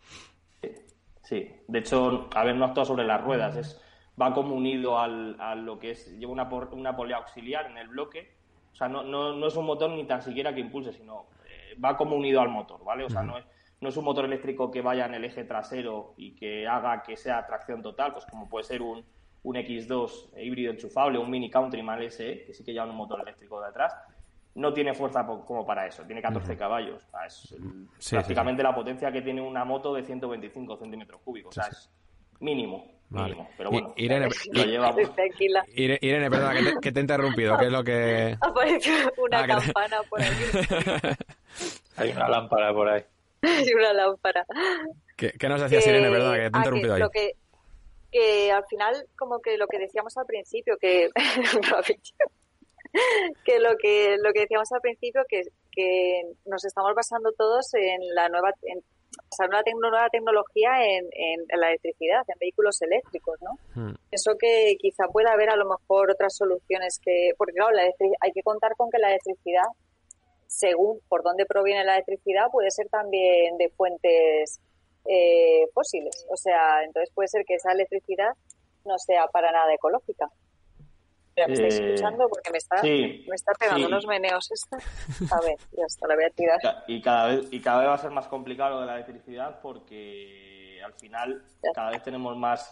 Sí. De hecho, a ver, no actúa sobre las ruedas. Es va como unido al, a lo que es, lleva una, una polea auxiliar en el bloque, o sea, no, no, no es un motor ni tan siquiera que impulse, sino eh, va como unido al motor, ¿vale? O sea, no es, no es un motor eléctrico que vaya en el eje trasero y que haga que sea tracción total, pues como puede ser un, un X2 híbrido enchufable, un Mini Countryman SE, que sí que lleva un motor eléctrico detrás, no tiene fuerza como para eso, tiene 14 caballos. es prácticamente la potencia que tiene una moto de 125 centímetros cúbicos, o sea, es mínimo. Mínimo, pero bueno, Irene, lo llevamos. Irene, perdona, que te, he interrumpido, ¿qué es lo que...? Aparece una ah, campana por ahí. Hay una lámpara por ahí. Hay una lámpara. ¿Qué, nos decías, Irene, perdona, que te he interrumpido ahí? Lo que, que al final, como que lo que decíamos al principio, que que lo que lo que decíamos al principio que, que nos estamos basando todos en la nueva en, una nueva tecnología en, en, la electricidad, en vehículos eléctricos, ¿no? Hmm. Eso que quizá pueda haber a lo mejor otras soluciones que, porque claro, hay que contar con que la electricidad, según por dónde proviene la electricidad, puede ser también de fuentes eh, fósiles. O sea, entonces puede ser que esa electricidad no sea para nada ecológica me estáis eh, escuchando porque me está, me está pegando unos meneos esta. A ver, ya está, la voy a tirar. Y cada vez, y cada vez va a ser más complicado lo de la electricidad porque al final cada vez tenemos más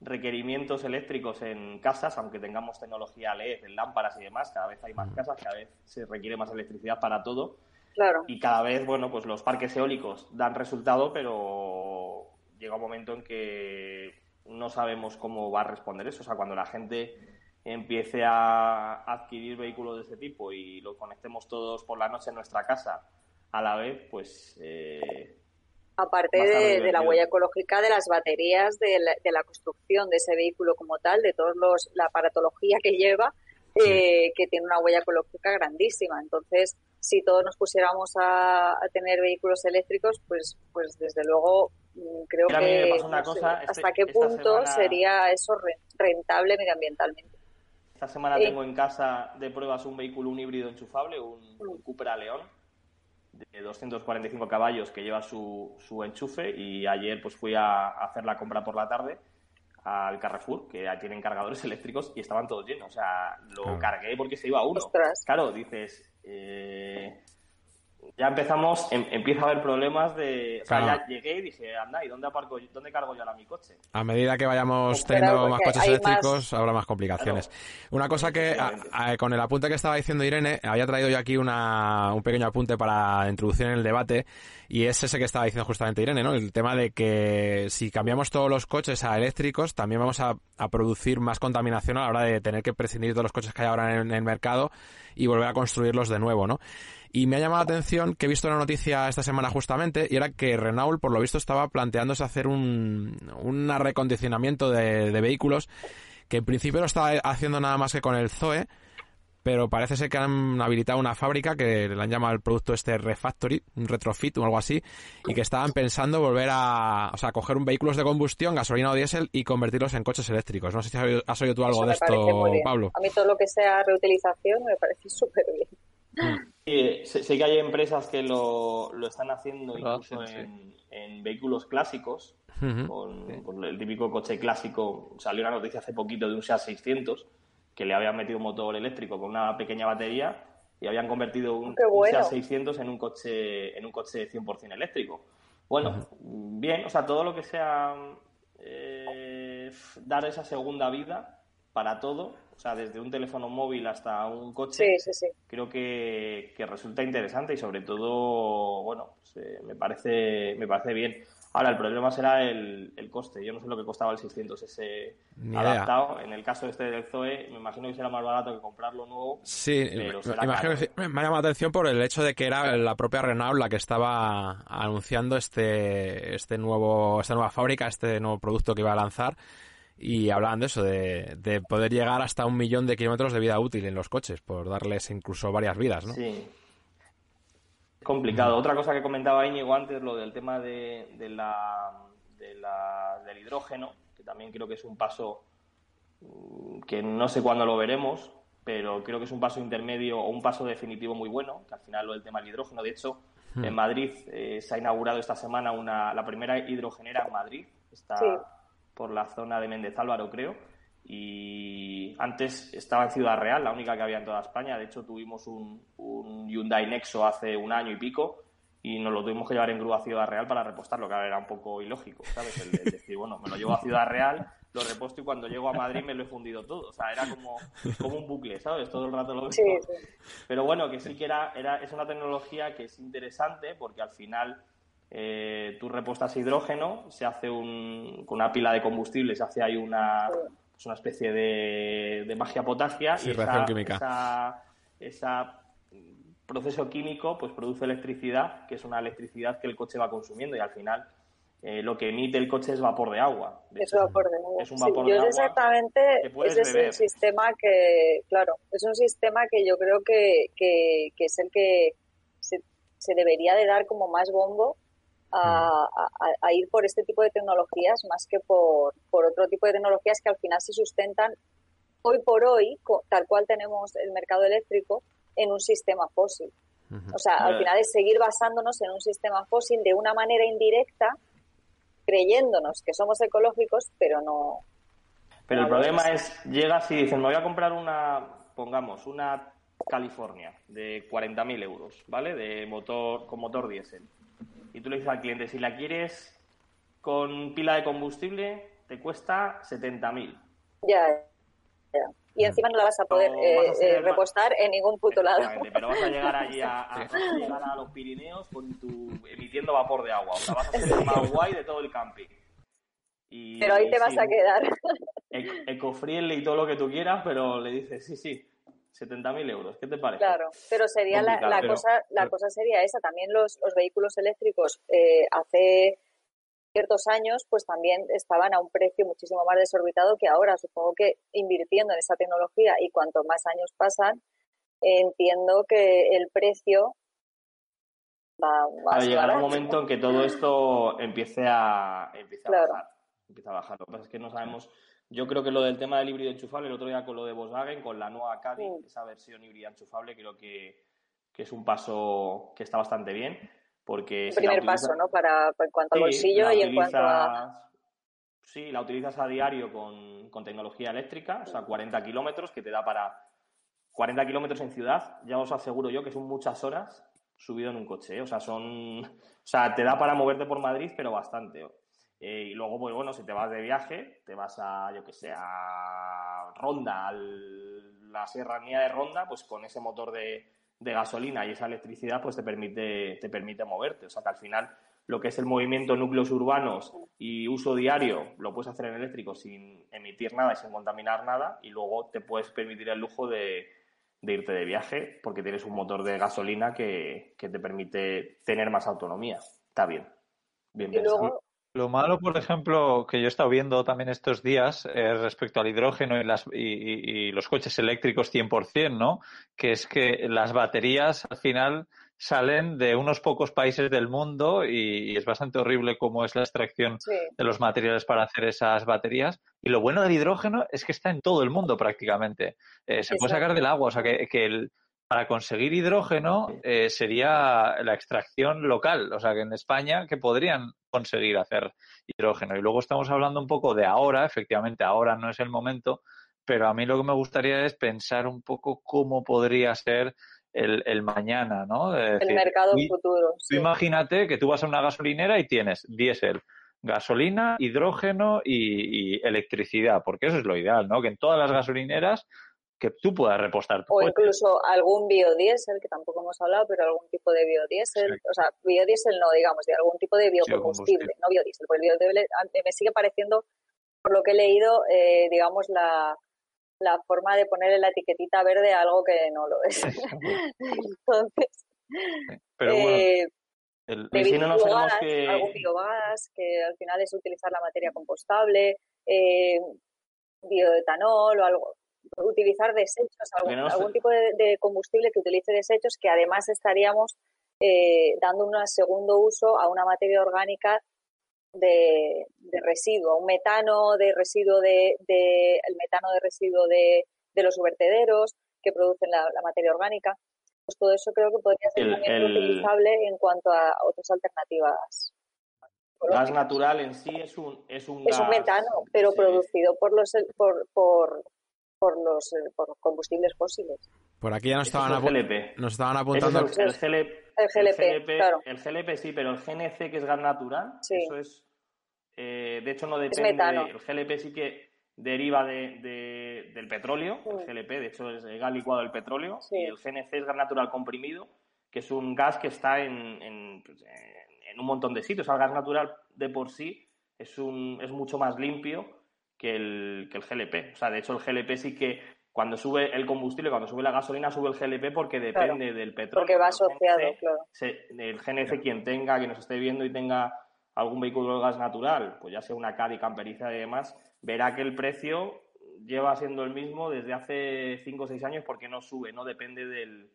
requerimientos eléctricos en casas, aunque tengamos tecnología LED, en lámparas y demás, cada vez hay más casas, cada vez se requiere más electricidad para todo. Claro. Y cada vez, bueno, pues los parques eólicos dan resultado, pero llega un momento en que no sabemos cómo va a responder eso. O sea, cuando la gente empiece a adquirir vehículos de este tipo y lo conectemos todos por la noche en nuestra casa a la vez, pues... Eh, Aparte de, la huella ecológica de las baterías, de la, construcción de ese vehículo como tal, de todos los la aparatología que lleva, eh, que tiene una huella ecológica grandísima. Entonces, si todos nos pusiéramos a, tener vehículos eléctricos, pues, pues desde luego mm, creo que hasta este, qué punto sería eso rentable medioambientalmente. Esta semana tengo en casa de pruebas un vehículo, un híbrido enchufable, un, un Cupra León de 245 caballos que lleva su, su enchufe y ayer pues fui a, hacer la compra por la tarde al Carrefour, que ya tienen cargadores eléctricos y estaban todos llenos. O sea, lo cargué porque se iba uno. Claro, dices, eh, ya empezamos, em, empieza a haber problemas de... O sea, ya llegué y dije, anda, ¿y dónde aparco, dónde cargo yo ahora mi coche? A medida que vayamos teniendo más coches eléctricos, habrá más complicaciones. Una cosa que, con el apunte que estaba diciendo Irene, había traído yo aquí una, un pequeño apunte para introducir en el debate, y es ese que estaba diciendo justamente Irene, ¿no? El tema de que si cambiamos todos los coches a eléctricos, también vamos a, a producir más contaminación a la hora de tener que prescindir de todos los coches que hay ahora en el mercado y volver a construirlos de nuevo, ¿no? Y me ha llamado la atención que he visto una noticia esta semana justamente, y era que Renault, por lo visto, estaba planteándose hacer un, un recondicionamiento de, de vehículos, que en principio no estaba haciendo nada más que con el Zoe, pero parece ser que han habilitado una fábrica que le han llamado el producto este Refactory, un retrofit o algo así, y que estaban pensando volver a, o sea, coger un vehículos de combustión, gasolina o diésel y convertirlos en coches eléctricos. No sé si has oído, tú algo de esto, Pablo. A mí todo lo que sea reutilización me parece súper bien. Sí, sé, que hay empresas que lo, lo están haciendo incluso en, vehículos clásicos, con, el típico coche clásico. Salió una noticia hace poquito de un SEAT 600 que le habían metido un motor eléctrico con una pequeña batería y habían convertido un, SEAT 600 en un coche en un coche 100% eléctrico. Bueno, bien, o sea, todo lo que sea eh, dar esa segunda vida para todo o sea, desde un teléfono móvil hasta un coche, creo que, resulta interesante y sobre todo, bueno, pues, eh, me, parece, me parece bien. Ahora, el problema será el, coste. Yo no sé lo que costaba el 600 ese adaptado. En el caso este del Zoe, me imagino que será más barato que comprarlo nuevo. Sí, pero me, imagino que me ha llamado la atención por el hecho de que era la propia Renault la que estaba anunciando este, este nuevo, esta nueva fábrica, este nuevo producto que iba a lanzar y hablaban de eso, de, poder llegar hasta un millón de kilómetros de vida útil en los coches, por darles incluso varias vidas, ¿no? Sí. Complicado. Otra cosa que comentaba Íñigo antes, lo del tema de, la, del hidrógeno, que también creo que es un paso mm, que no sé cuándo lo veremos, pero creo que es un paso intermedio o un paso definitivo muy bueno, que al final lo del tema del hidrógeno. De hecho, hmm. en Madrid eh, se ha inaugurado esta semana una, la primera hidrogenera en Madrid. Está, por la zona de Méndez Álvaro, creo. Y antes estaba en Ciudad Real, la única que había en toda España. De hecho, tuvimos un, un Hyundai Nexo hace un año y pico y nos lo tuvimos que llevar en grúa a Ciudad Real para repostarlo, que era un poco ilógico, ¿sabes? El, decir, bueno, me lo llevo a Ciudad Real, lo reposto y cuando llego a Madrid me lo he fundido todo. O sea, era como, como un bucle, ¿sabes? Todo el rato lo mismo. Pero bueno, que sí que era, era, es una tecnología que es interesante porque al final eh, tú repostas hidrógeno, se hace un, con una pila de combustible, se hace ahí una, pues una especie de, de magia potasia y esa, esa, esa proceso químico pues produce electricidad, que es una electricidad que el coche va consumiendo y al final eh, lo que emite el coche es vapor de agua. es vapor de agua. Es un vapor de agua exactamente, ese es un sistema que, claro, es un sistema que yo creo que, que, es el que se, se, debería de dar como más bombo a, mm. a, ir por este tipo de tecnologías más que por, por otro tipo de tecnologías que al final se sustentan hoy por hoy, tal cual tenemos el mercado eléctrico, en un sistema fósil. O sea, al final es seguir basándonos en un sistema fósil de una manera indirecta, creyéndonos que somos ecológicos, pero no. Pero el problema es, llegas y dices, me voy a comprar una, pongamos, una California de 40.000 euros, ¿vale? De motor, con motor diésel. Y tú le dices al cliente, si la quieres con pila de combustible, te cuesta 70.000. Ya, ya y encima no la vas a poder eh, eh, repostar en ningún puto lado. Pero vas a llegar allí a, a, los Pirineos con tu, emitiendo vapor de agua. O sea, vas a ser el más guay de todo el camping. pero ahí te vas a quedar. Ecofriendly y todo lo que tú quieras, pero le dices, sí, sí, 70.000 euros. ¿Qué te parece? Claro, pero sería la, cosa, la cosa sería esa. También los, los vehículos eléctricos eh, hace ciertos años, pues también estaban a un precio muchísimo más desorbitado que ahora. Supongo que invirtiendo en esa tecnología y cuanto más años pasan, entiendo que el precio va, a llegar un momento en que todo esto empiece a, empiece a bajar. Empieza a bajar. Lo que pasa es que no sabemos. Yo creo que lo del tema del híbrido enchufable, el otro día con lo de Volkswagen, con la nueva Caddy, esa versión híbrida enchufable, creo que, que es un paso que está bastante bien porque... primer paso, ¿no? Para, en cuanto al bolsillo y en cuanto a... Sí, la utilizas a diario con, con tecnología eléctrica, o sea, 40 kilómetros, que te da para 40 kilómetros en ciudad, ya os aseguro yo que son muchas horas subido en un coche, ¿eh? o sea, son... O sea, te da para moverte por Madrid, pero bastante. Eh, y luego, pues bueno, si te vas de viaje, te vas a, yo que sé, a Ronda, a la serranía de Ronda, pues con ese motor de, de gasolina y esa electricidad pues te permite, te permite moverte. O sea que al final lo que es el movimiento en núcleos urbanos y uso diario lo puedes hacer en eléctrico sin emitir nada y sin contaminar nada y luego te puedes permitir el lujo de, irte de viaje porque tienes un motor de gasolina que, te permite tener más autonomía. Está bien. Bien pensado. Lo malo, por ejemplo, que yo he estado viendo también estos días eh, respecto al hidrógeno y, las, y, los coches eléctricos 100%, ¿no? Que es que las baterías al final salen de unos pocos países del mundo y, es bastante horrible cómo es la extracción de los materiales para hacer esas baterías. Y lo bueno del hidrógeno es que está en todo el mundo prácticamente. Eh, se puede sacar del agua, o sea que, que el, para conseguir hidrógeno eh, sería la extracción local, o sea que en España que podrían conseguir hacer hidrógeno. Y luego estamos hablando un poco de ahora, efectivamente ahora no es el momento, pero a mí lo que me gustaría es pensar un poco cómo podría ser el, mañana, ¿no? el mercado futuro. Imagínate que tú vas a una gasolinera y tienes diésel, gasolina, hidrógeno y, y, electricidad, porque eso es lo ideal, ¿no? Que en todas las gasolineras que tú puedas repostar. o incluso algún biodiesel, que tampoco hemos hablado, pero algún tipo de biodiesel, o sea, biodiesel no, digamos, de algún tipo de biocombustible, no biodiesel, porque el biodiesel me sigue pareciendo, por lo que he leído, eh, digamos, la, la forma de ponerle la etiquetita verde a algo que no lo es. Entonces, pero bueno, eh, el, que... algún biogás, que al final es utilizar la materia compostable, eh, bioetanol o algo, utilizar desechos, algún, tipo de, combustible que utilice desechos, que además estaríamos eh, dando un segundo uso a una materia orgánica de, residuo, un metano de residuo de, el metano de residuo de, los vertederos que producen la, materia orgánica. Pues todo eso creo que podría ser también utilizable en cuanto a otras alternativas. Gas natural en sí es un es un, es un metano, pero producido por los por, por, por los por combustibles fósiles. Por aquí ya nos estaban, nos estaban apuntando. el, GLP, el, GLP, sí, pero el GNC, que es gas natural, eso es. Eh, de hecho, no depende. el GLP sí que deriva de, del petróleo, el GLP, de hecho, es el gas licuado del petróleo, y el GNC es gas natural comprimido, que es un gas que está en, en, pues, en un montón de sitios. el gas natural de por sí es, un, es mucho más limpio que el, que el GLP. O sea, de hecho, el GLP sí que cuando sube el combustible, cuando sube la gasolina, sube el GLP porque depende del petróleo. Porque va asociado, claro. el GNC, quien tenga, quien nos esté viendo y tenga algún vehículo de gas natural, pues ya sea una Caddy, camperiza y demás, verá que el precio lleva siendo el mismo desde hace 5 o 6 años porque no sube, no depende del,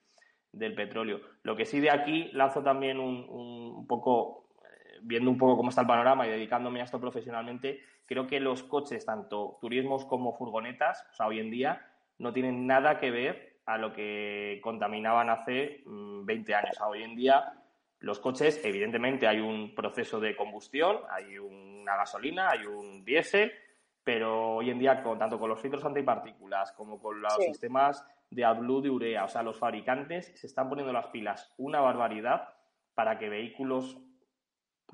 del petróleo. Lo que sí de aquí lanzo también un, un poco, eh, viendo un poco cómo está el panorama y dedicándome a esto profesionalmente, creo que los coches, tanto turismos como furgonetas, o sea, hoy en día, no tienen nada que ver a lo que contaminaban hace 20 mm, años. hoy en día los coches, evidentemente hay un proceso de combustión, hay una gasolina, hay un diésel, pero hoy en día, con, tanto con los filtros antipartículas como con los sistemas de AdBlue de urea, o sea, los fabricantes se están poniendo las pilas una barbaridad para que vehículos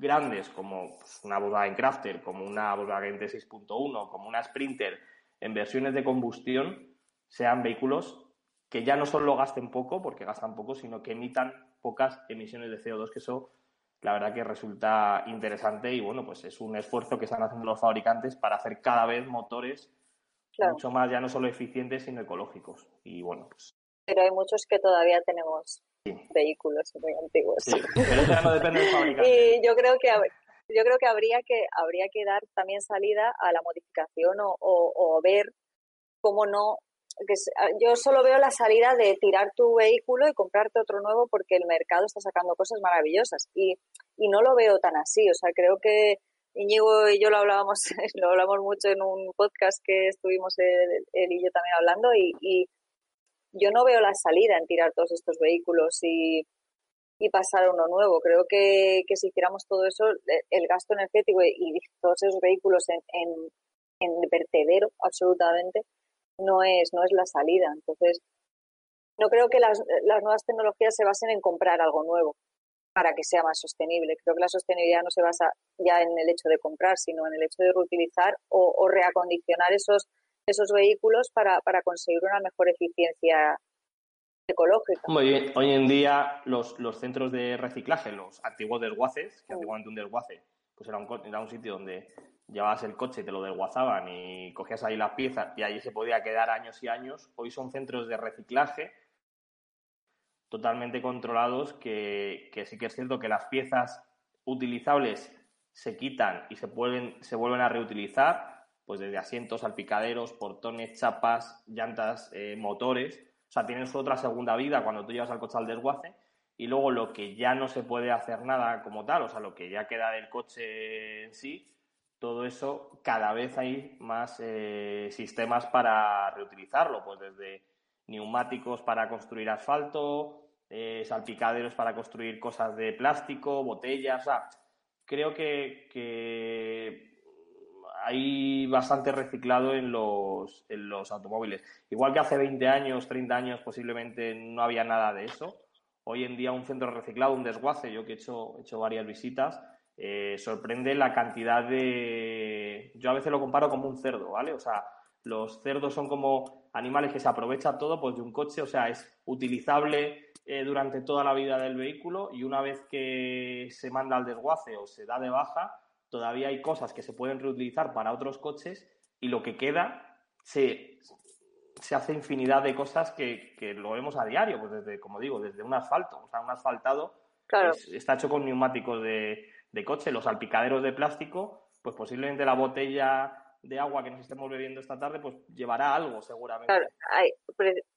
grandes como pues, una Volkswagen Crafter, como una Volkswagen T6.1, como una Sprinter en versiones de combustión sean vehículos que ya no solo gasten poco, porque gastan poco, sino que emitan pocas emisiones de CO2, que eso la verdad que resulta interesante y bueno, pues es un esfuerzo que están haciendo los fabricantes para hacer cada vez motores mucho más ya no solo eficientes, sino ecológicos. Y bueno, pues... Pero hay muchos que todavía tenemos vehículos muy antiguos. pero eso no depende del fabricante. Y yo creo que yo creo que habría que habría que dar también salida a la modificación o, o ver cómo no Ah, yo solo veo la salida de tirar tu vehículo y comprarte otro nuevo porque el mercado está sacando cosas maravillosas y, y no lo veo tan así. O sea, creo que Íñigo y yo lo hablábamos, lo hablamos mucho en un podcast que estuvimos él, y yo también hablando y, y, yo no veo la salida en tirar todos estos vehículos y, y pasar uno nuevo. Creo que, que si hiciéramos todo eso, el gasto energético y, todos esos vehículos en, en, en vertedero absolutamente, no es, no es la salida. Entonces, no creo que las, las nuevas tecnologías se basen en comprar algo nuevo para que sea más sostenible. Creo que la sostenibilidad no se basa ya en el hecho de comprar, sino en el hecho de reutilizar o, reacondicionar esos, esos vehículos para, para conseguir una mejor eficiencia ecológica. Muy Hoy en día los, los centros de reciclaje, los antiguos desguaces, que antiguamente un desguace pues era un, era un sitio donde llevabas el coche, te lo desguazaban y cogías ahí las piezas y ahí se podía quedar años y años. Hoy son centros de reciclaje totalmente controlados que, sí que es cierto que las piezas utilizables se quitan y se vuelven, se vuelven a reutilizar, pues desde asientos, salpicaderos, portones, chapas, llantas, eh, motores. O sea, tienen su otra segunda vida cuando tú llevas al coche al desguace y luego lo que ya no se puede hacer nada como tal, o sea, lo que ya queda del coche en sí, todo eso cada vez hay más eh, sistemas para reutilizarlo, pues desde neumáticos para construir asfalto, eh, salpicaderos para construir cosas de plástico, botellas, o sea, creo que, hay bastante reciclado en los, en los automóviles. Igual que hace 20 años, 30 años posiblemente no había nada de eso. Hoy en día un centro reciclado, un desguace, yo que he hecho, he hecho varias visitas, eh, sorprende la cantidad de... Yo a veces lo comparo como un cerdo, ¿vale? O sea, los cerdos son como animales que se aprovecha todo pues, de un coche, o sea, es utilizable eh, durante toda la vida del vehículo y una vez que se manda al desguace o se da de baja, todavía hay cosas que se pueden reutilizar para otros coches y lo que queda se, se hace infinidad de cosas que, que, lo vemos a diario, pues desde, como digo, desde un asfalto, o sea, un asfaltado está hecho con neumáticos de, de coche, los salpicaderos de plástico, pues posiblemente la botella de agua que nos estemos bebiendo esta tarde, pues llevará algo seguramente. Claro,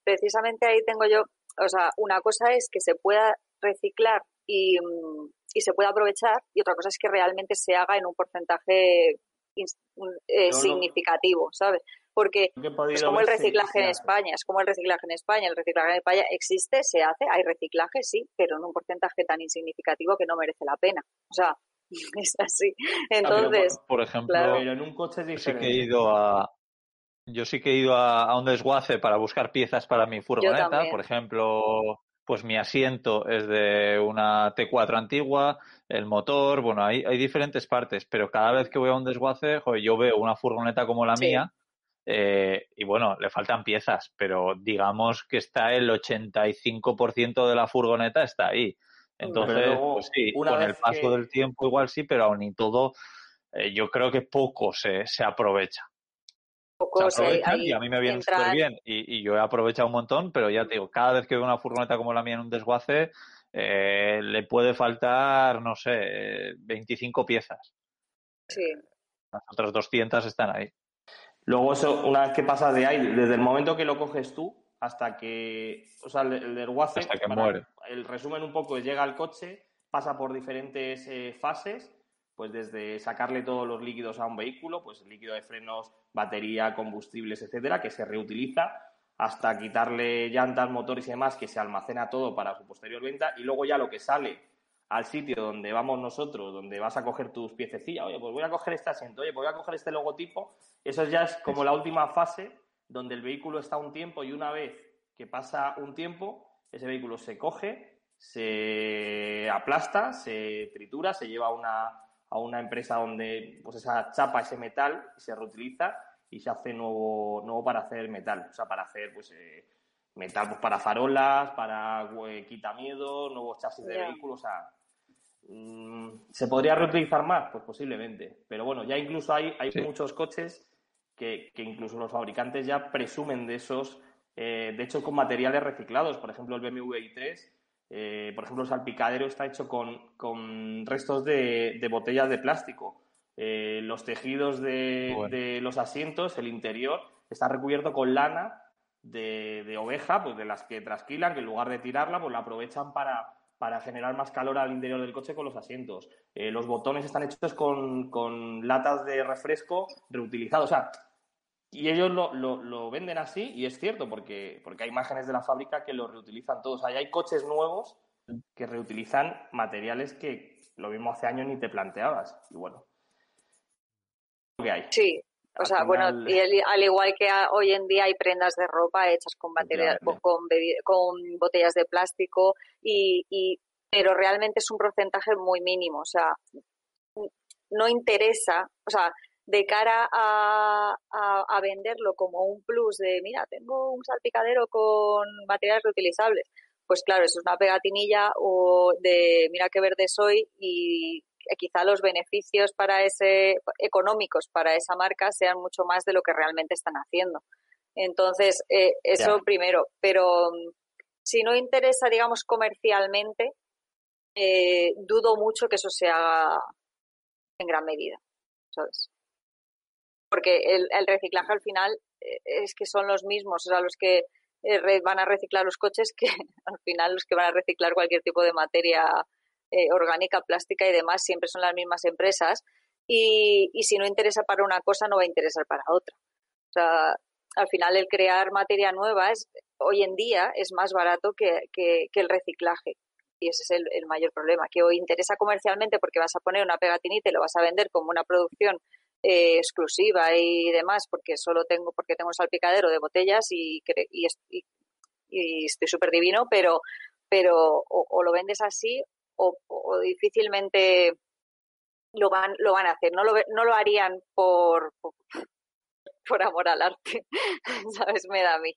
precisamente ahí tengo yo, o sea, una cosa es que se pueda reciclar y, mm, y, se pueda aprovechar y otra cosa es que realmente se haga en un porcentaje eh, significativo, ¿sabes? Porque es como el reciclaje en España, es como el reciclaje en España, el reciclaje en España existe, se hace, hay reciclaje, sí, pero en un porcentaje tan insignificativo que no merece la pena. O sea, es así. Ah, Entonces, por, ejemplo, en un coche sí que he ido a yo sí que he ido a, un desguace para buscar piezas para mi furgoneta, por ejemplo, pues mi asiento es de una T4 antigua, el motor, bueno, hay, hay diferentes partes, pero cada vez que voy a un desguace, yo veo una furgoneta como la mía eh, y bueno, le faltan piezas, pero digamos que está el 85% de la furgoneta está ahí. Entonces, pues sí, con el paso del tiempo igual sí, pero aún y todo, eh, yo creo que poco se, se aprovecha. Y a mí me viene súper bien y, y, yo he aprovechado un montón, pero ya te digo, cada vez que veo una furgoneta como la mía en un desguace, eh, le puede faltar, no sé, 25 piezas. Sí. Las otras 200 están ahí. Luego eso, una vez que pasa de ahí, desde el momento que lo coges tú hasta que, o sea, el, desguace, hasta que muere. El resumen un poco es llega al coche, pasa por diferentes eh, fases, pues desde sacarle todos los líquidos a un vehículo, pues el líquido de frenos, batería, combustibles, etcétera, que se reutiliza, hasta quitarle llantas, motores y demás, que se almacena todo para su posterior venta, y luego ya lo que sale al sitio donde vamos nosotros, donde vas a coger tus piececillas, oye, pues voy a coger este asiento, oye, pues voy a coger este logotipo, eso ya es como la última fase donde el vehículo está un tiempo y una vez que pasa un tiempo, ese vehículo se coge, se aplasta, se tritura, se lleva a una, a una empresa donde pues esa chapa, ese metal, se reutiliza y se hace nuevo, nuevo para hacer metal, o sea, para hacer pues eh, metal pues, para farolas, para eh, quitamiedo, nuevos chasis de vehículos, o sea, Mm, ¿Se podría reutilizar más? Pues posiblemente. Pero bueno, ya incluso hay, hay muchos coches que, incluso los fabricantes ya presumen de esos, eh, de hecho con materiales reciclados. Por ejemplo, el BMW i3, eh, por ejemplo, el salpicadero está hecho con, restos de, botellas de plástico. Eh, los tejidos de, de, los asientos, el interior, está recubierto con lana de, de, oveja, pues de las que trasquilan, que en lugar de tirarla, pues la aprovechan para, para generar más calor al interior del coche con los asientos. Eh, los botones están hechos con, latas de refresco reutilizados. O sea, y ellos lo, venden así y es cierto porque, porque hay imágenes de la fábrica que lo reutilizan todos. O sea, hay coches nuevos que reutilizan materiales que lo mismo hace años ni te planteabas. Y bueno, ¿qué hay? Sí, o sea, bueno, y al igual que hoy en día hay prendas de ropa hechas con, baterías, con, con, botellas de plástico, y, y, pero realmente es un porcentaje muy mínimo. O sea, no interesa, o sea, de cara a, a, venderlo como un plus de, mira, tengo un salpicadero con materiales reutilizables. Pues claro, eso es una pegatinilla o de, mira qué verde soy y quizá los beneficios para ese económicos para esa marca sean mucho más de lo que realmente están haciendo. Entonces, eh, eso primero, pero mm, si no interesa, digamos, comercialmente, eh, dudo mucho que eso se haga en gran medida, ¿sabes? Porque el, el reciclaje al final es que son los mismos, o sea, los que van a reciclar los coches que al final los que van a reciclar cualquier tipo de materia eh, orgánica, plástica y demás, siempre son las mismas empresas y, si no interesa para una cosa no va a interesar para otra. O sea, al final el crear materia nueva es, hoy en día es más barato que, el reciclaje y ese es el, mayor problema, que hoy interesa comercialmente porque vas a poner una pegatinita y lo vas a vender como una producción eh, exclusiva y demás porque solo tengo porque tengo un salpicadero de botellas y, y, y, estoy súper divino, pero pero o, lo vendes así o, difícilmente lo van, lo van a hacer. No lo, no lo harían por, por, amor al arte, ¿sabes? Me da a mí.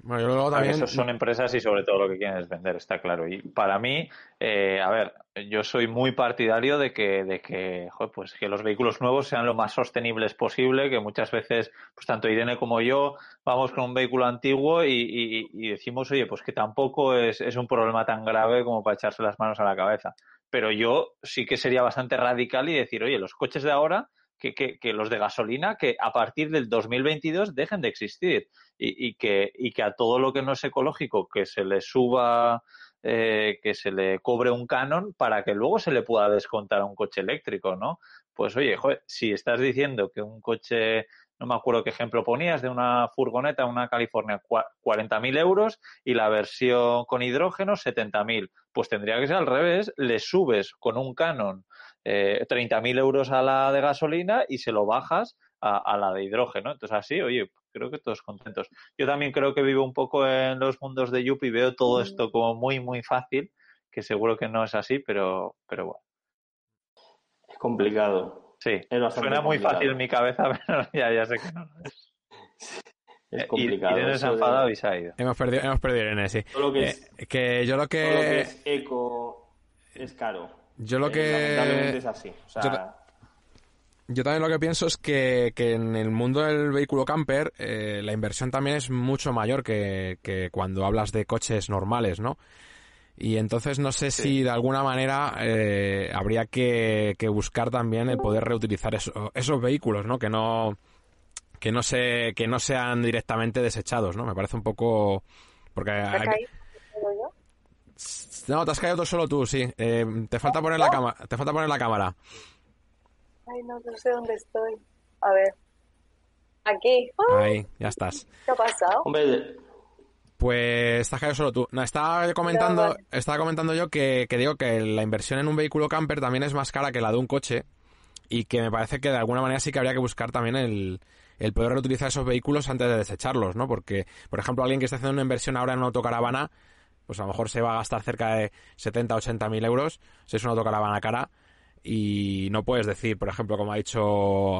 Bueno, también... Esos son empresas y sobre todo lo que quieren es vender, está claro. Y para mí, eh, a ver, yo soy muy partidario de que, de que, pues que los vehículos nuevos sean lo más sostenibles posible, que muchas veces, pues tanto Irene como yo, vamos con un vehículo antiguo y, y, decimos, oye, pues que tampoco es, es un problema tan grave como para echarse las manos a la cabeza. Pero yo sí que sería bastante radical y decir, oye, los coches de ahora que, que, que, los de gasolina que a partir del 2022 dejen de existir y, y, que, y que a todo lo que no es ecológico que se le suba, eh, que se le cobre un canon para que luego se le pueda descontar a un coche eléctrico, ¿no? Pues oye, si estás diciendo que un coche no me acuerdo qué ejemplo ponías, de una furgoneta, una California, 40.000 euros y la versión con hidrógeno 70.000. Pues tendría que ser al revés, le subes con un canon eh, 30.000 euros a la de gasolina y se lo bajas a, la de hidrógeno. Entonces, así, oye, creo que todos contentos. Yo también creo que vivo un poco en los mundos de Yuppie y veo todo esto como muy, muy fácil, que seguro que no es así, pero, pero bueno. Es complicado. Sí, suena muy fácil en mi cabeza, pero ya, ya sé que no es. Es eh, complicado. Irene se ha enfadado y se ha ido. Hemos perdido, hemos perdido Irene, sí. Todo lo que, es, que yo lo que... Todo lo que es eco es caro. Yo lo que... Lamentablemente es así. O sea, yo también lo que pienso es que, en el mundo del vehículo camper eh, la inversión también es mucho mayor que, cuando hablas de coches normales, ¿no? Y entonces no sé si de alguna manera eh, habría que, buscar también el poder reutilizar esos vehículos, ¿no? Que no que no se que no sean directamente desechados, ¿no? Me parece un poco porque ¿Te has caído yo? No, te has caído solo tú, sí. Eh, te falta poner la cámara, te falta poner la cámara. Ay, no, no sé dónde estoy. A ver. Aquí. Ahí, ya estás. ¿Qué ha pasado? Hombre, pues estás caído solo tú. No, estaba comentando, estaba comentando yo que, digo que la inversión en un vehículo camper también es más cara que la de un coche y que me parece que de alguna manera sí que habría que buscar también el, el poder reutilizar esos vehículos antes de desecharlos, ¿no? Porque, por ejemplo, alguien que está haciendo una inversión ahora en una autocaravana, pues a lo mejor se va a gastar cerca de 70, 80 mil euros si es una autocaravana cara y no puedes decir, por ejemplo, como ha dicho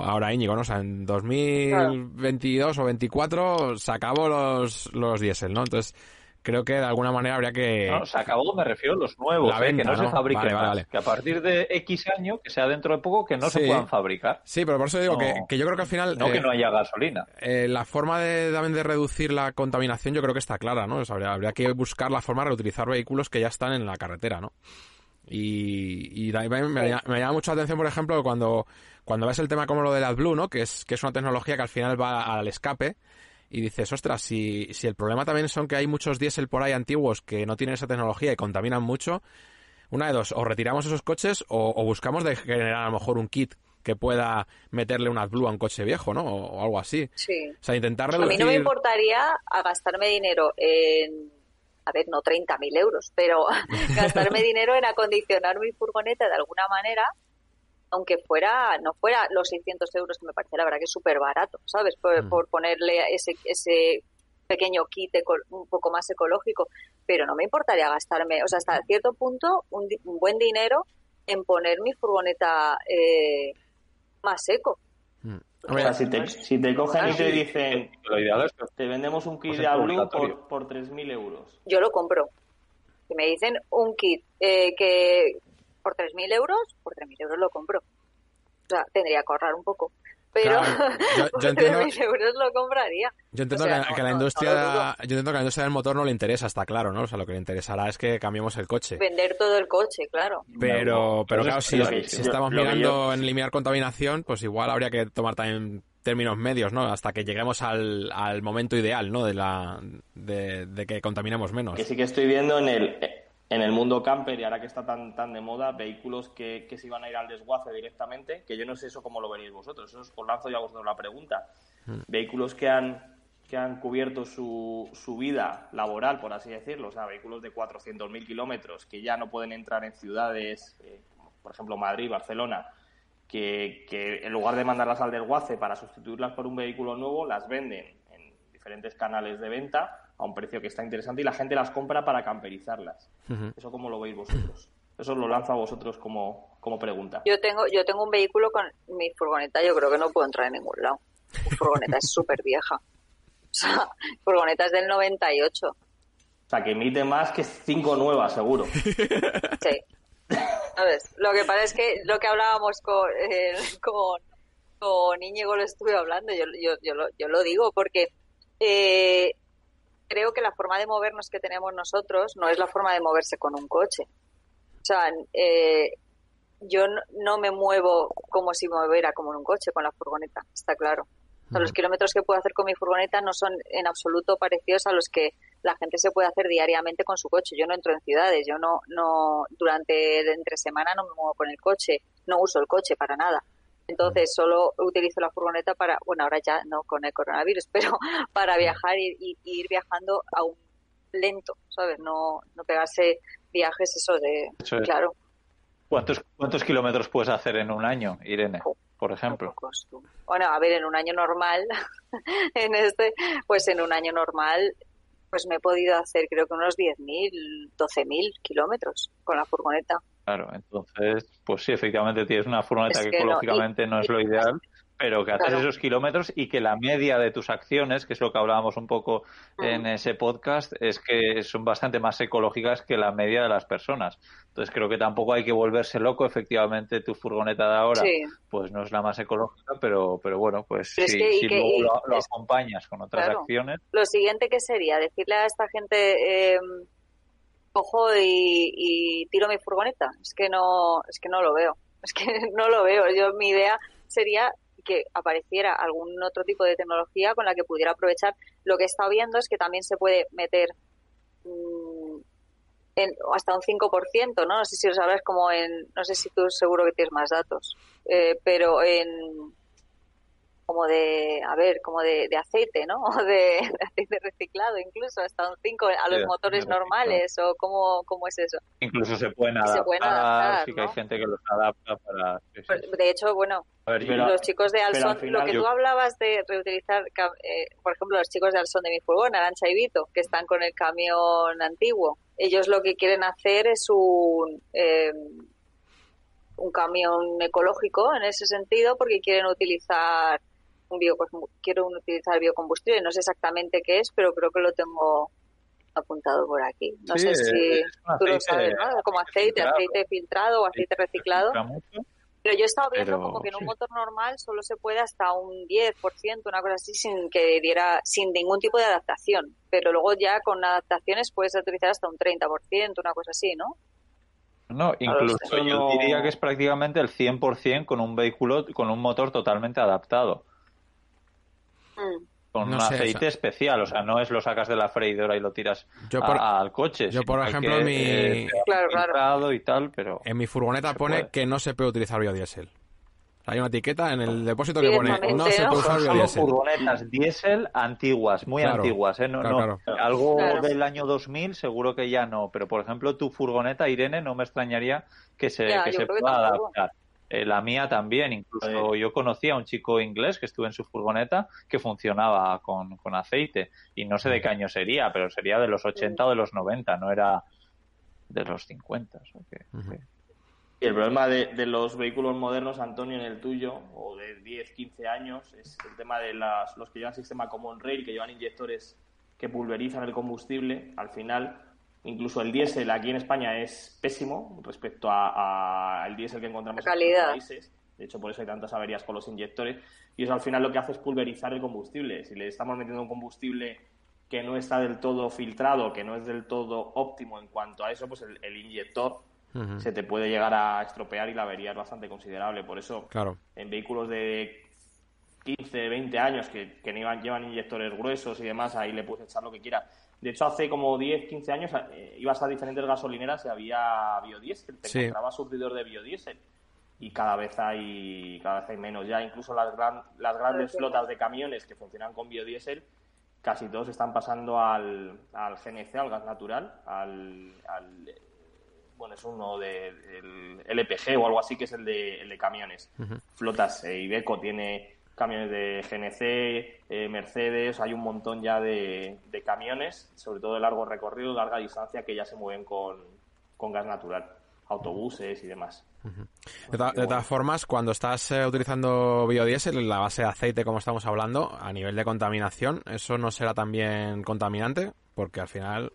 ahora Íñigo, ¿no? O sea, en 2022 o 24 se acabó los, los diésel, ¿no? Entonces, creo que de alguna manera habría que... No, se acabó, me refiero a los nuevos, ¿eh? que no, se fabriquen Que a partir de X año, que sea dentro de poco, que no se puedan fabricar. Sí, pero por eso digo que, que, yo creo que al final... No que eh, no haya gasolina. Eh, la forma de, también de reducir la contaminación yo creo que está clara, ¿no? habría, habría que buscar la forma de reutilizar vehículos que ya están en la carretera, ¿no? Y, y me, llama mucho la atención, por ejemplo, cuando, cuando ves el tema como lo de AdBlue, ¿no? Que es, que es una tecnología que al final va al escape y dices, ostras, si, si el problema también son que hay muchos diésel por ahí antiguos que no tienen esa tecnología y contaminan mucho, una de dos, o retiramos esos coches o, buscamos de generar a lo mejor un kit que pueda meterle un AdBlue a un coche viejo, ¿no? O, algo así. Sí. O sea, intentar reducir... A mí no me importaría a gastarme dinero en a ver, no 30.000 euros, pero gastarme dinero en acondicionar mi furgoneta de alguna manera, aunque fuera, no fuera los 600 euros que me parece la verdad que es súper barato, ¿sabes? Por, mm. ponerle ese, ese pequeño kit un poco más ecológico, pero no me importaría gastarme, o sea, hasta cierto punto, un, buen dinero en poner mi furgoneta eh, más eco. Mm. O sea, si te, si te cogen y te dicen, te vendemos un kit de Blue por, por 3.000 euros. Yo lo compro. Si me dicen un kit eh, que por 3.000 euros, por 3.000 euros lo compro. O sea, tendría que ahorrar un poco pero yo, entiendo, euros lo compraría. Yo entiendo que, la industria, yo entiendo que la industria del motor no le interesa, está claro, ¿no? O sea, lo que le interesará es que cambiemos el coche. Vender todo el coche, claro. Pero, pero claro, si, estamos mirando en eliminar contaminación, pues igual habría que tomar también términos medios, ¿no? Hasta que lleguemos al, al momento ideal, ¿no? De la de, de que contaminemos menos. Que sí que estoy viendo en el en el mundo camper y ahora que está tan, tan de moda, vehículos que, que se iban a ir al desguace directamente, que yo no sé eso cómo lo veréis vosotros, eso os lanzo ya a vosotros la pregunta. Hmm. Vehículos que han, que han cubierto su, su vida laboral, por así decirlo, o sea, vehículos de 400.000 kilómetros que ya no pueden entrar en ciudades, eh, por ejemplo Madrid, Barcelona, que, que en lugar de mandarlas al desguace para sustituirlas por un vehículo nuevo, las venden en diferentes canales de venta a un precio que está interesante y la gente las compra para camperizarlas. ¿Eso cómo lo veis vosotros? Eso lo lanzo a vosotros como, como pregunta. Yo tengo, yo tengo un vehículo con mi furgoneta, yo creo que no puedo entrar en ningún lado. Mi furgoneta es súper vieja. O sea, furgoneta es del 98. O sea, que emite más que cinco nuevas, seguro. Sí. ¿Sabes? Lo que pasa es que lo que hablábamos con, eh, con, con Íñigo lo estuve hablando, yo, yo, yo, lo, yo lo digo, porque eh, creo que la forma de movernos que tenemos nosotros no es la forma de moverse con un coche. O sea, eh, yo no, me muevo como si me moviera como en un coche con la furgoneta, está claro. los kilómetros que puedo hacer con mi furgoneta no son en absoluto parecidos a los que la gente se puede hacer diariamente con su coche. Yo no entro en ciudades, yo no, no durante entre semana no me muevo con el coche, no uso el coche para nada. Entonces solo utilizo la furgoneta para, bueno, ahora ya no con el coronavirus, pero para viajar y, ir viajando a un lento, ¿sabes? No, no pegarse viajes eso de, claro. ¿Cuántos, ¿Cuántos kilómetros puedes hacer en un año, Irene, por ejemplo? Bueno, a ver, en un año normal, en este, pues en un año normal, pues me he podido hacer creo que unos 10.000, 12.000 kilómetros con la furgoneta. Claro, entonces, pues sí, efectivamente tienes una furgoneta que, ecológicamente no, es lo ideal, pero que haces esos kilómetros y que la media de tus acciones, que es lo que hablábamos un poco en ese podcast, es que son bastante más ecológicas que la media de las personas. Entonces creo que tampoco hay que volverse loco. Efectivamente, tu furgoneta de ahora, pues no es la más ecológica, pero, pero bueno, pues si, luego lo, acompañas con otras acciones. Lo siguiente que sería decirle a esta gente, eh, cojo y, tiro mi furgoneta. Es que no, es que no lo veo. Es que no lo veo. Yo mi idea sería que apareciera algún otro tipo de tecnología con la que pudiera aprovechar. Lo que he estado viendo es que también se puede meter mm, en, hasta un 5%, ¿no? No sé si lo sabes como en, no sé si tú seguro que tienes más datos, eh, pero en como de, a ver, como de, aceite, ¿no? O de, aceite reciclado, incluso hasta un 5 a los motores normales, o cómo, cómo es eso. Incluso se pueden adaptar, sí que hay gente que los adapta para... De hecho, bueno, los chicos de Alson, lo que tú hablabas de reutilizar, eh, por ejemplo, los chicos de Alson de mi furgón, Arancha y Vito, que están con el camión antiguo, ellos lo que quieren hacer es un... Eh, un camión ecológico en ese sentido porque quieren utilizar un bio, quiero utilizar biocombustible, no sé exactamente qué es, pero creo que lo tengo apuntado por aquí. No sé si tú lo sabes, ¿no? Como aceite, aceite filtrado o aceite reciclado. Pero yo he estado viendo como que en un motor normal solo se puede hasta un 10%, una cosa así, sin que diera, sin ningún tipo de adaptación. Pero luego ya con adaptaciones puedes utilizar hasta un 30%, una cosa así, ¿no? No, incluso yo diría que es prácticamente el 100% con un vehículo, con un motor totalmente adaptado. Mm. Con un aceite especial, o sea, no es lo sacas de la freidora y lo tiras al coche. Yo, por ejemplo, en mi... claro, y tal, pero... En mi furgoneta pone que no se puede utilizar biodiesel. Hay una etiqueta en el depósito que pone no se puede usar biodiesel. furgonetas diésel antiguas, muy antiguas, ¿eh? No, no. Algo del año 2000 seguro que ya no, pero por ejemplo tu furgoneta, Irene, no me extrañaría que se, que se pueda adaptar. Eh, la mía también, incluso yo conocía a un chico inglés que estuve en su furgoneta que funcionaba con, aceite y no sé de qué año sería, pero sería de los 80 o de los 90, no era de los 50. Y el problema de, los vehículos modernos, Antonio, en el tuyo, o de 10, 15 años, es el tema de las, los que llevan sistema Common Rail, que llevan inyectores que pulverizan el combustible. Al final, Incluso el diésel aquí en España es pésimo respecto al diésel que encontramos en otros países. De hecho, por eso hay tantas averías con los inyectores. Y eso al final lo que hace es pulverizar el combustible. Si le estamos metiendo un combustible que no está del todo filtrado, que no es del todo óptimo en cuanto a eso, pues el, inyector se te puede llegar a estropear y la avería es bastante considerable. Por eso, claro. en vehículos de 15, 20 años que, que llevan inyectores gruesos y demás, ahí le puedes echar lo que quieras. De hecho, hace como 10, 15 años eh, ibas a diferentes gasolineras y había biodiesel, te sí. encontrabas surtidor de biodiesel. Y cada vez hay cada vez hay menos. Ya incluso las, las grandes flotas de camiones que funcionan con biodiesel, casi todos están pasando al, al GNC, al gas natural, al, bueno, es uno del de, LPG o algo así, que es el de, el de camiones. Flotas, eh, Ibeco tiene camiones de GNC, eh, Mercedes, hay un montón ya de, camiones, sobre todo de largo recorrido, larga distancia, que ya se mueven con, gas natural, autobuses y demás. De, todas formas, cuando estás eh, utilizando biodiesel, la base de aceite, como estamos hablando, a nivel de contaminación, ¿eso no será también contaminante? Porque al final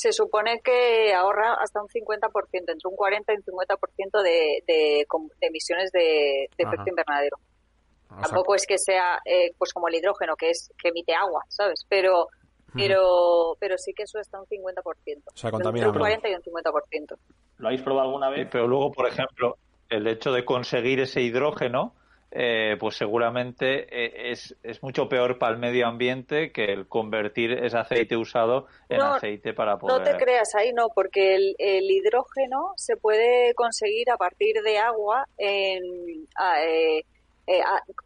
se supone que ahorra hasta un 50%, entre un 40 y un 50% de, de, emisiones de, efecto invernadero. Tampoco es que sea eh, pues como el hidrógeno, que es que emite agua, ¿sabes? Pero pero pero sí que eso está un 50%. O sea, contamina un 40 y un 50%. ¿Lo habéis probado alguna vez? pero luego, por ejemplo, el hecho de conseguir ese hidrógeno, eh, pues seguramente eh, es, es, mucho peor para el medio ambiente que el convertir ese aceite usado en aceite para poder... No te creas ahí, no, porque el, el hidrógeno se puede conseguir a partir de agua en... eh, eh,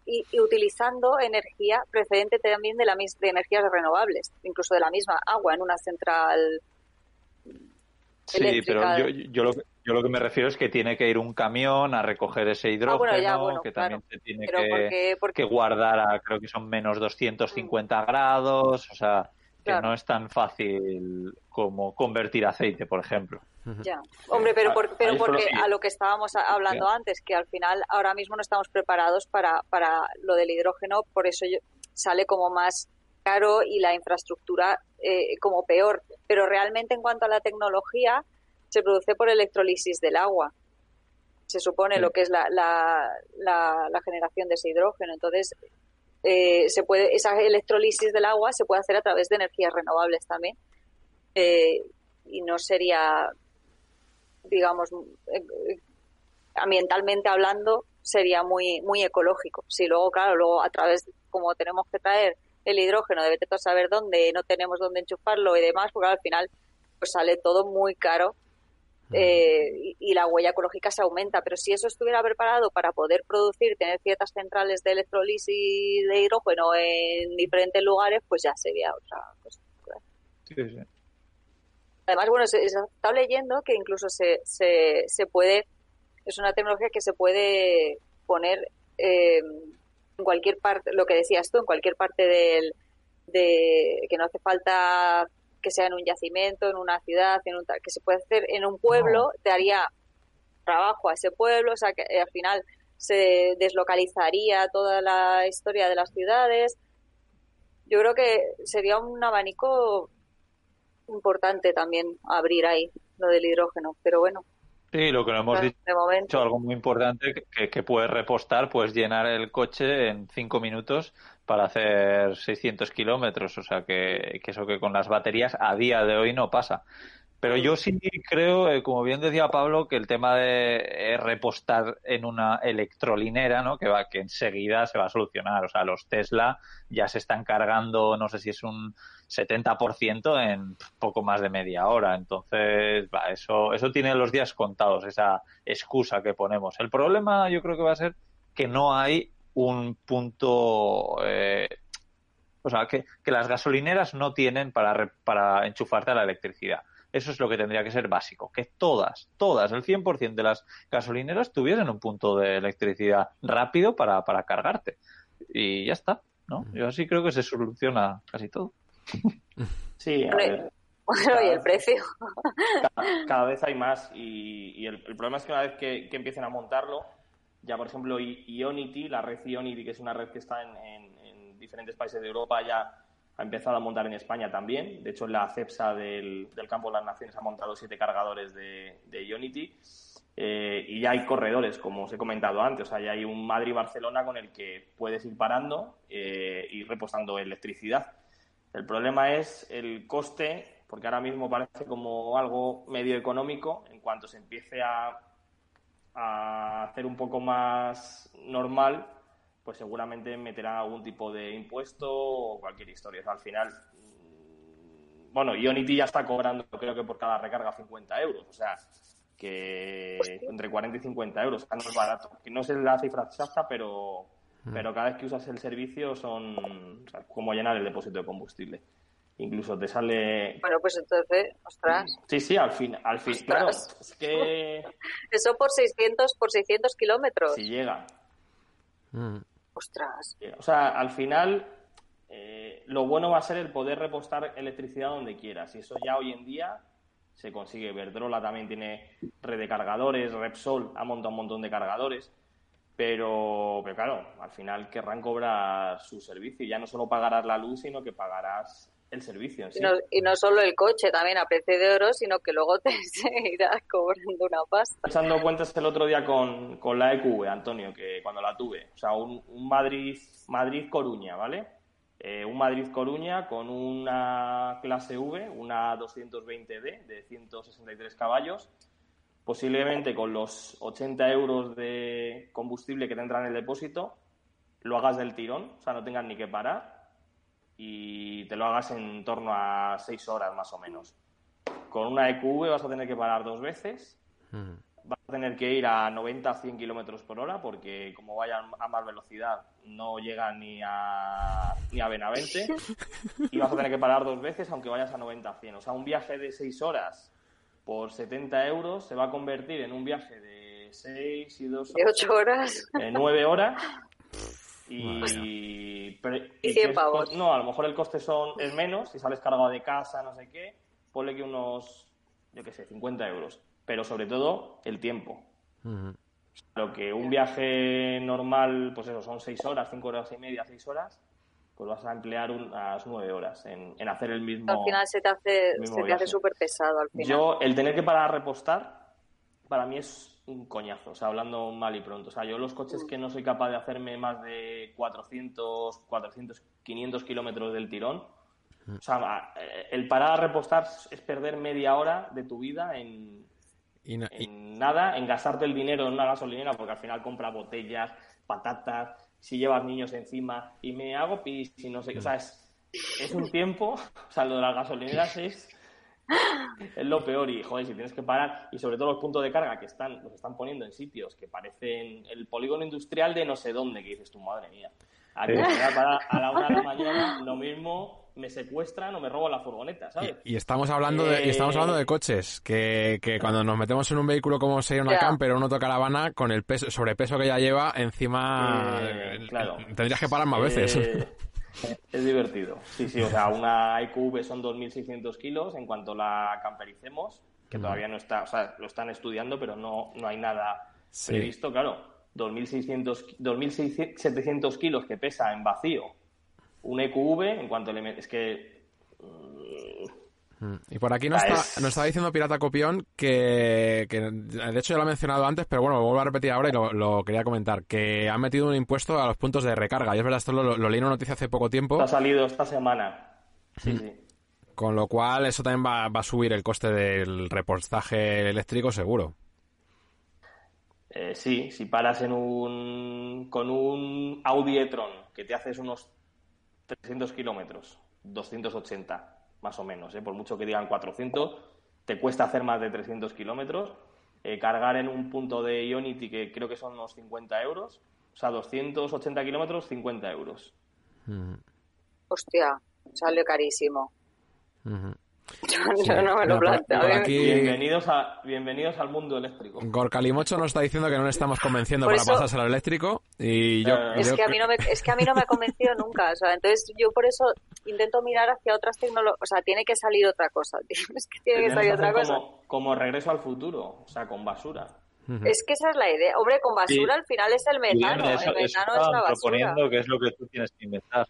y, utilizando energía precedente también de, la, de energías renovables, incluso de la misma agua en una central Sí, pero yo, yo, lo, yo lo que me refiero es que tiene que ir un camión a recoger ese hidrógeno, que también se tiene que, guardar a, creo que son menos 250 mm. grados, o sea, que no es tan fácil como convertir aceite, por ejemplo. Ya, hombre, pero, pero porque a lo que estábamos hablando antes, que al final ahora mismo no estamos preparados para, para lo del hidrógeno, por eso sale como más caro y la infraestructura eh, como peor. Pero realmente en cuanto a la tecnología, se produce por electrolisis del agua. Se supone lo que es la, la, la, generación de ese hidrógeno. Entonces, eh, se puede, esa electrolisis del agua se puede hacer a través de energías renovables también. Eh, y no sería digamos, eh, ambientalmente hablando, sería muy, muy ecológico. Si luego, claro, luego a través, como tenemos que traer el hidrógeno, debe de saber dónde, no tenemos dónde enchufarlo y demás, porque al final pues sale todo muy caro eh, y, la huella ecológica se aumenta. Pero si eso estuviera preparado para poder producir, tener ciertas centrales de electrolisis de hidrógeno en diferentes lugares, pues ya sería otra cosa. Sí, sí. Además, bueno, se, está leyendo que incluso se, se, se, puede, es una tecnología que se puede poner eh, en cualquier parte, lo que decías tú, en cualquier parte del, de que no hace falta que sea en un yacimiento, en una ciudad, en un, que se puede hacer en un pueblo, te haría trabajo a ese pueblo, o sea que eh, al final se deslocalizaría toda la historia de las ciudades. Yo creo que sería un abanico importante también abrir ahí lo del hidrógeno, pero bueno. Sí, lo que no hemos dicho, algo muy importante, que, que puedes repostar, puedes llenar el coche en cinco minutos para hacer 600 kilómetros, o sea que, que eso que con las baterías a día de hoy no pasa. Pero yo sí creo, eh, como bien decía Pablo, que el tema de eh, repostar en una electrolinera, ¿no? Que va, que enseguida se va a solucionar. O sea, los Tesla ya se están cargando, no sé si es un 70% en poco más de media hora. Entonces, va, eso, eso tiene los días contados, esa excusa que ponemos. El problema yo creo que va a ser que no hay un punto, eh, o sea, que, que, las gasolineras no tienen para, para enchufarte a la electricidad. Eso es lo que tendría que ser básico, que todas, todas, el 100% de las gasolineras tuviesen un punto de electricidad rápido para, para cargarte. Y ya está, ¿no? Yo así creo que se soluciona casi todo. Sí, a ver, bueno, y el precio. Cada, vez hay más y, el, problema es que una vez que, empiecen a montarlo, ya por ejemplo Ionity, la red Ionity, que es una red que está en, diferentes países de Europa, ya ha empezado a montar en España también. De hecho, la CEPSA del, Campo de las Naciones ha montado siete cargadores de, de Ionity. Eh, y ya hay corredores, como os he comentado antes. O sea, ya hay un Madrid-Barcelona con el que puedes ir parando eh, y repostando electricidad. El problema es el coste, porque ahora mismo parece como algo medio económico. En cuanto se empiece a hacer un poco más normal, pues seguramente meterán algún tipo de impuesto o cualquier historia. al final, mm, bueno, Ionity ya está cobrando, creo que por cada recarga 50 euros, o sea, que entre 40 y 50 euros, no es barato. No sé la cifra exacta, pero, mm. pero cada vez que usas el servicio son como llenar el depósito de combustible. Incluso te sale. Bueno, pues entonces, ostras. Sí, sí, al fin, al fin, claro. Es que. Eso por 600, por 600 kilómetros. Si llega. Mm. Ostras. O sea, al final, eh, lo bueno va a ser el poder repostar electricidad donde quieras. Y eso ya hoy en día se consigue. Verdrola también tiene red de cargadores, Repsol ha montado un montón de cargadores. Pero, pero claro, al final querrán cobrar su servicio. Ya no solo pagarás la luz, sino que pagarás el servicio. no, y, no, solo el coche también a precio de oro, sino que luego te seguirás cobrando una pasta. Echando cuentas el otro día con, con la EQV, Antonio, que cuando la tuve, o sea, un, un Madrid, Madrid-Coruña, ¿vale? Eh, un Madrid-Coruña con una clase V, una 220D de 163 caballos, posiblemente con los 80 euros de combustible que tendrá en el depósito, lo hagas del tirón, o sea, no tengas ni que parar y te lo hagas en torno a 6 horas más o menos. Con una EQV vas a tener que parar dos veces, mm. vas a tener que ir a 90 a 100 kilómetros por hora porque como vayan a más velocidad no llega ni a, ni a Benavente y vas a tener que parar dos veces aunque vayas a 90 a 100. O sea, un viaje de 6 horas por 70 euros se va a convertir en un viaje de 6 y 2 de 8 horas, de 9 horas y, y, 100 pavos. no, a lo mejor el coste son es menos si sales cargado de casa, no sé qué, ponle que unos, yo qué sé, 50 euros, pero sobre todo el tiempo. Lo que un viaje normal, pues eso, son 6 horas, 5 horas y media, 6 horas, pues vas a emplear unas 9 horas en, en, hacer el mismo. Al final se te hace, se te hace súper pesado. Al final. Yo, el tener que parar a repostar, para mí es un coñazo, o sea, hablando mal y pronto. O sea, yo los coches que no soy capaz de hacerme más de 400, 400, 500 kilómetros del tirón, o sea, el parar a repostar es perder media hora de tu vida en, en nada, en gastarte el dinero en una gasolinera, porque al final compra botellas, patatas, si llevas niños encima, y me hago pis y no sé, o sea, es, es un tiempo, o sea, lo de las gasolineras es es lo peor y, joder, si tienes que parar y sobre todo los puntos de carga que están, los están poniendo en sitios que parecen el polígono industrial de no sé dónde, que dices tu madre mía. A, la una de la mañana, lo mismo me secuestran o me robo la furgoneta, ¿sabes? Y, estamos hablando de, y estamos hablando de eh, coches, que, que cuando nos metemos en un vehículo como sería una camper o una autocaravana, con el peso, sobrepeso que ya lleva, encima eh, claro. tendrías que parar más veces. Es divertido. Sí, sí, o sea, una IQV son 2.600 kilos en cuanto la campericemos, que todavía no está, o sea, lo están estudiando, pero no, no hay nada previsto, claro. 2.600, 2.700 kilos que pesa en vacío un EQV, en cuanto le Es que Mm. Y por aquí nos, está, nos estaba diciendo Pirata Copión que, de hecho ya lo ha mencionado antes, pero bueno, lo vuelvo a repetir ahora y lo, quería comentar, que han metido un impuesto a los puntos de recarga. Y es verdad, esto lo, leí en una noticia hace poco tiempo. Ha salido esta semana. Sí, mm. sí. Con lo cual eso también va, a subir el coste del repostaje eléctrico seguro. Eh, sí, si paras en un, con un Audi e-tron que te haces unos 300 kilómetros, 280 más o menos, ¿eh? por mucho que digan 400, te cuesta hacer más de 300 kilómetros. Eh, cargar en un punto de Ionity que creo que son unos 50 euros, o sea, 280 kilómetros, 50 euros. Hostia, sale carísimo. Yo, no me lo planteo. bienvenidos, a, bienvenidos al mundo eléctrico. Gorcalimocho nos está diciendo que no le estamos convenciendo para pasarse al eléctrico y yo, es, que a mí no me, es que a mí no me ha convencido nunca. O sea, entonces yo por eso intento mirar hacia otras tecnologías. O sea, tiene que salir otra cosa. Es que tiene que salir otra cosa. Como, regreso al futuro, o sea, con basura. Es que esa es la idea. Hombre, con basura al final es el metano. el metano es la basura. proponiendo que es lo que tú tienes que inventar.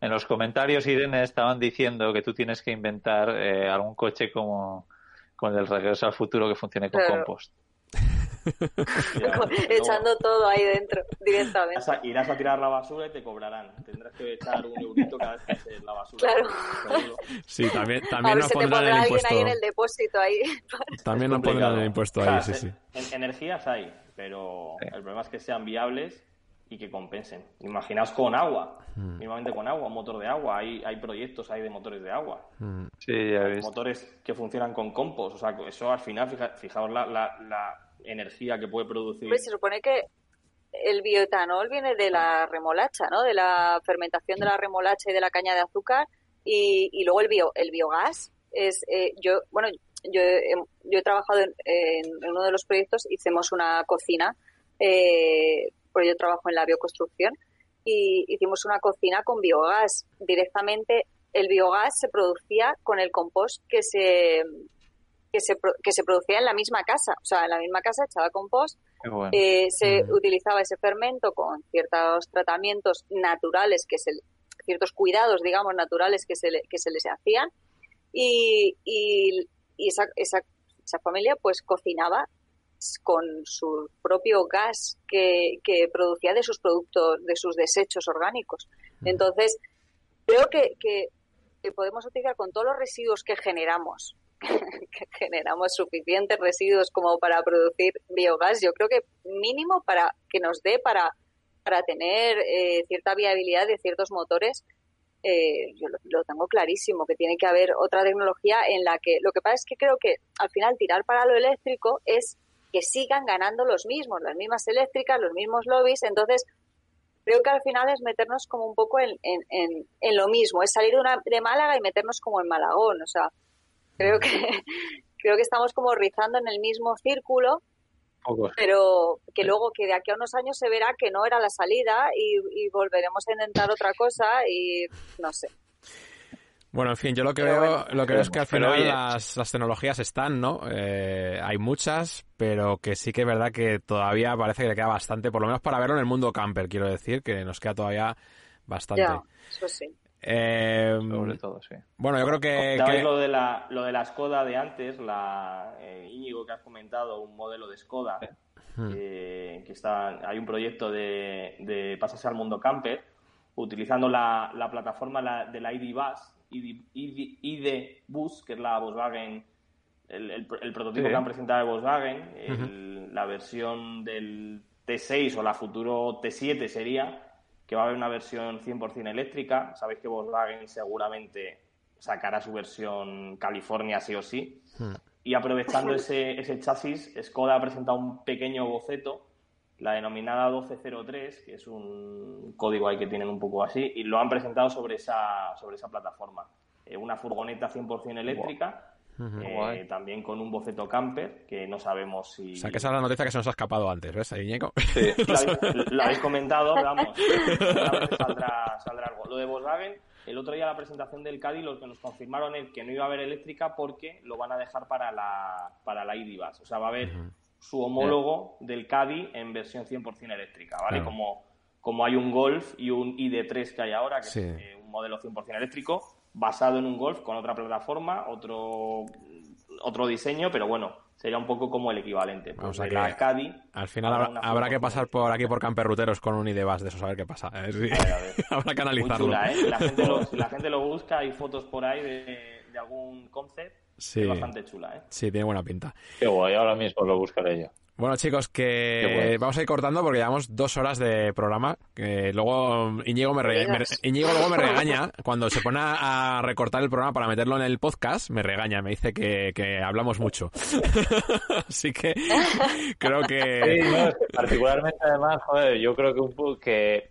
En los comentarios, Irene, estaban diciendo que tú tienes que inventar eh, algún coche como con el regreso al futuro que funcione con compost. Echando todo ahí dentro, directamente. Irás a, tirar la basura y te cobrarán. Tendrás que echar un eurito cada vez que eches la basura. Claro. Sí, también, también nos pondrán el impuesto. ahí en el depósito ahí. También nos pondrán el impuesto ahí, sí, sí. energías hay, pero el problema es que sean viables y que compensen. Imaginaos con agua, mm. mínimamente con agua, motor de agua. Hay, hay proyectos ahí de motores de agua. Mm. Sí, ya Motores que funcionan con compost. O sea, eso al final, fijaos la, la, energía que puede producir. Pues se supone que el bioetanol viene de la remolacha, ¿no? De la fermentación de la remolacha y de la caña de azúcar. Y, y luego el, bio, el biogás es, eh, yo, bueno, yo, yo he trabajado en, en, uno de los proyectos, hicimos una cocina eh, porque yo trabajo en la bioconstrucción, y hicimos una cocina con biogás. Directamente el biogás se producía con el compost que se, que se, que se producía en la misma casa. O sea, en la misma casa echaba compost, eh, se mm. utilizaba ese fermento con ciertos tratamientos naturales, que se, ciertos cuidados, digamos, naturales que se, que se les hacían, y, y, y esa, esa, esa familia pues cocinaba con su propio gas que, producía de sus productos, de sus desechos orgánicos. Entonces, creo que, que, podemos utilizar con todos los residuos que generamos, que generamos suficientes residuos como para producir biogás, yo creo que mínimo para que nos dé para, para tener eh, cierta viabilidad de ciertos motores. Eh, yo lo, lo, tengo clarísimo, que tiene que haber otra tecnología en la que lo que pasa es que creo que al final tirar para lo eléctrico es que sigan ganando los mismos, las mismas eléctricas, los mismos lobbies. Entonces, creo que al final es meternos como un poco en, en, en, lo mismo, es salir de, una, de Málaga y meternos como en Malagón. O sea, creo que, creo que estamos como rizando en el mismo círculo, pero que luego que de aquí a unos años se verá que no era la salida y, volveremos a intentar otra cosa y no sé. Bueno, en fin, yo lo que veo, lo que veo es que al final las, las, tecnologías están, ¿no? Eh, hay muchas, pero que sí que es verdad que todavía parece que le queda bastante, por lo menos para verlo en el mundo camper, quiero decir, que nos queda todavía bastante. Ya, eso sí. Eh, todo, sí. Bueno, yo creo que, Lo, de la, lo de la Skoda de antes, la eh, Íñigo que has comentado, un modelo de Skoda, hmm. que está, hay un proyecto de, de pasarse al mundo camper, utilizando la, la plataforma de la ID Bus, ID, Bus, que es la Volkswagen, el, el, prototipo que han presentado de Volkswagen, la versión del T6 o la futuro T7 sería, que va a haber una versión 100% eléctrica. Sabéis que Volkswagen seguramente sacará su versión California sí o sí. Hmm. Y aprovechando ese, ese chasis, Skoda ha presentado un pequeño boceto, la denominada 1203, que es un código ahí que tienen un poco así, y lo han presentado sobre esa, sobre esa plataforma. Eh, una furgoneta 100% eléctrica. Eh, también con un boceto camper, que no sabemos si... O sea, que esa es la noticia que se nos ha escapado antes, ¿ves, ahí, Sí. lo, habéis, comentado, vamos, saldrá, saldrá algo. Lo de Volkswagen, el otro día la presentación del Caddy, lo que nos confirmaron es que no iba a haber eléctrica porque lo van a dejar para la, para la O sea, va a haber su homólogo del Caddy en versión 100% eléctrica, ¿vale? Como, como hay un Golf y un ID3 que hay ahora, que es eh, un modelo 100% eléctrico, basado en un Golf con otra plataforma, otro, otro diseño, pero bueno, sería un poco como el equivalente. Pues la Caddy, al final habrá, que pasar por aquí por camperruteros con un IDBAS de eso, a ver qué pasa. habrá que analizarlo. ¿eh? la, gente lo, la gente lo busca, hay fotos por ahí de, de algún concept. Sí. Es bastante chula, ¿eh? Sí, tiene buena pinta. Qué guay, ahora mismo lo buscaré yo. Bueno, chicos, que vamos a ir cortando porque llevamos dos horas de programa. Que luego Íñigo me, luego me regaña cuando se pone a recortar el programa para meterlo en el podcast. Me regaña, me dice que, hablamos mucho. Así que creo que. Sí, particularmente además, joder, yo creo que un que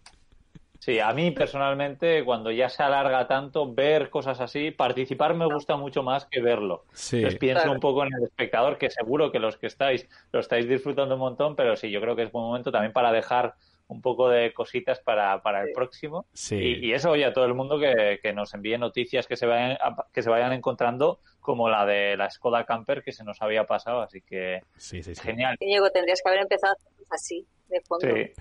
Sí, a mí personalmente, cuando ya se alarga tanto, ver cosas así, participar me gusta mucho más que verlo. Sí. Entonces pienso un poco en el espectador, que seguro que los que estáis lo estáis disfrutando un montón, pero sí, yo creo que es buen momento también para dejar un poco de cositas para, para el próximo. Sí. Y, eso, oye, a todo el mundo que, que, nos envíe noticias que se, vayan, que se vayan encontrando, como la de la Skoda Camper que se nos había pasado. Así que, sí, sí, genial. Diego, tendrías que haber empezado así de fondo. Sí,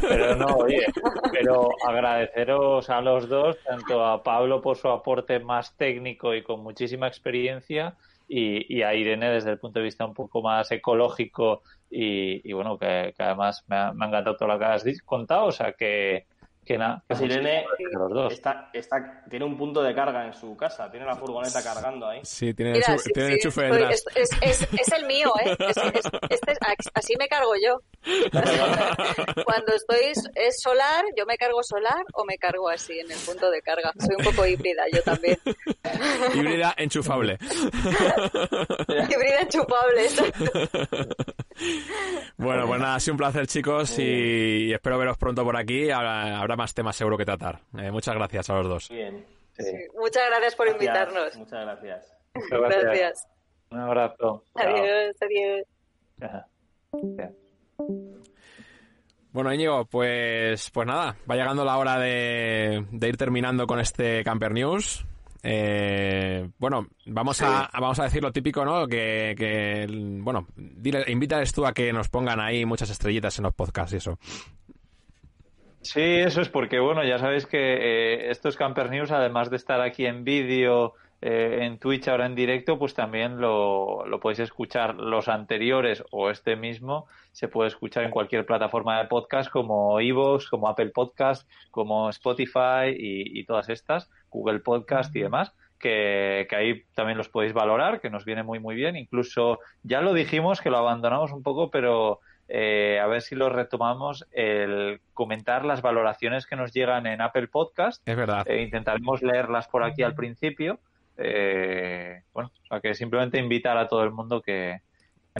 pero no, oye, pero agradeceros a los dos, tanto a Pablo por su aporte más técnico y con muchísima experiencia, y, a Irene desde el punto de vista un poco más ecológico y, bueno, que, además me ha, me ha, encantado todo lo que has contado, o sea que, que nada. Que Irene los dos. Está, está, tiene un punto de carga en su casa, tiene la furgoneta cargando ahí. Sí, tiene, Mira, el, tiene enchufe detrás. Es, es, es, el mío, ¿eh? Este así me cargo yo. Cuando estoy es solar, yo me cargo solar o me cargo así en el punto de carga. Soy un poco híbrida, yo también. híbrida enchufable. híbrida enchufable. bueno, pues nada, ha sido un placer, chicos, y espero veros pronto por aquí. Habrá más temas seguro que tratar. Eh, muchas gracias a los dos. Bien. muchas gracias por invitarnos. Muchas gracias. gracias. Un abrazo. Adiós, adiós. Bueno, Íñigo, pues, pues nada, va llegando la hora de, de ir terminando con este Camper News. Eh, bueno, vamos a vamos a decir lo típico, ¿no? Que, que bueno, dile, invítales tú a que nos pongan ahí muchas estrellitas en los podcasts y eso. Sí, eso es porque, bueno, ya sabéis que eh, estos Camper News, además de estar aquí en vídeo, eh, en Twitch ahora en directo, pues también lo, lo podéis escuchar los anteriores o este mismo. Se puede escuchar en cualquier plataforma de podcast como Evox, como Apple Podcast, como Spotify y, y todas estas, Google Podcast y demás. Que, que, ahí también los podéis valorar, que nos viene muy muy bien. Incluso ya lo dijimos que lo abandonamos un poco, pero eh, a ver si lo retomamos, el comentar las valoraciones que nos llegan en Apple Podcast. Es verdad. Eh, intentaremos leerlas por aquí al principio. Eh, bueno, o sea que simplemente invitar a todo el mundo que,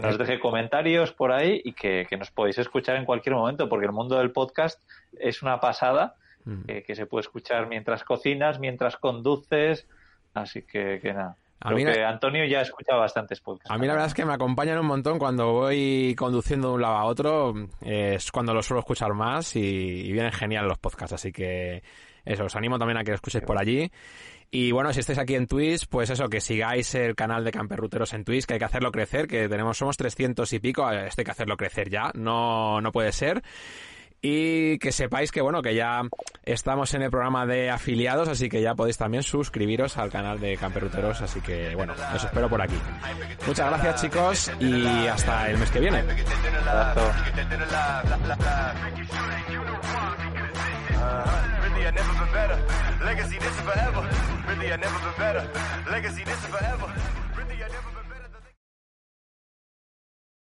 nos deje comentarios por ahí y que, nos podéis escuchar en cualquier momento, porque el mundo del podcast es una pasada, mm. que se puede escuchar mientras cocinas, mientras conduces, así que, que nada. A mí que Antonio ya ha escuchado bastantes podcasts. A mí la verdad es que me acompañan un montón cuando voy conduciendo de un lado a otro. Es cuando lo suelo escuchar más y, y vienen genial los podcasts. Así que eso, os animo también a que lo escuchéis por allí. Y bueno, si estáis aquí en Twitch, pues eso, que sigáis el canal de Camperruteros en Twitch, que hay que hacerlo crecer, que tenemos, somos 300 y pico, esto hay que hacerlo crecer ya, no, no puede ser. Y que sepáis que bueno, que ya estamos en el programa de afiliados, así que ya podéis también suscribiros al canal de Camperruteros, así que bueno, os espero por aquí. Muchas gracias chicos y hasta el mes que viene.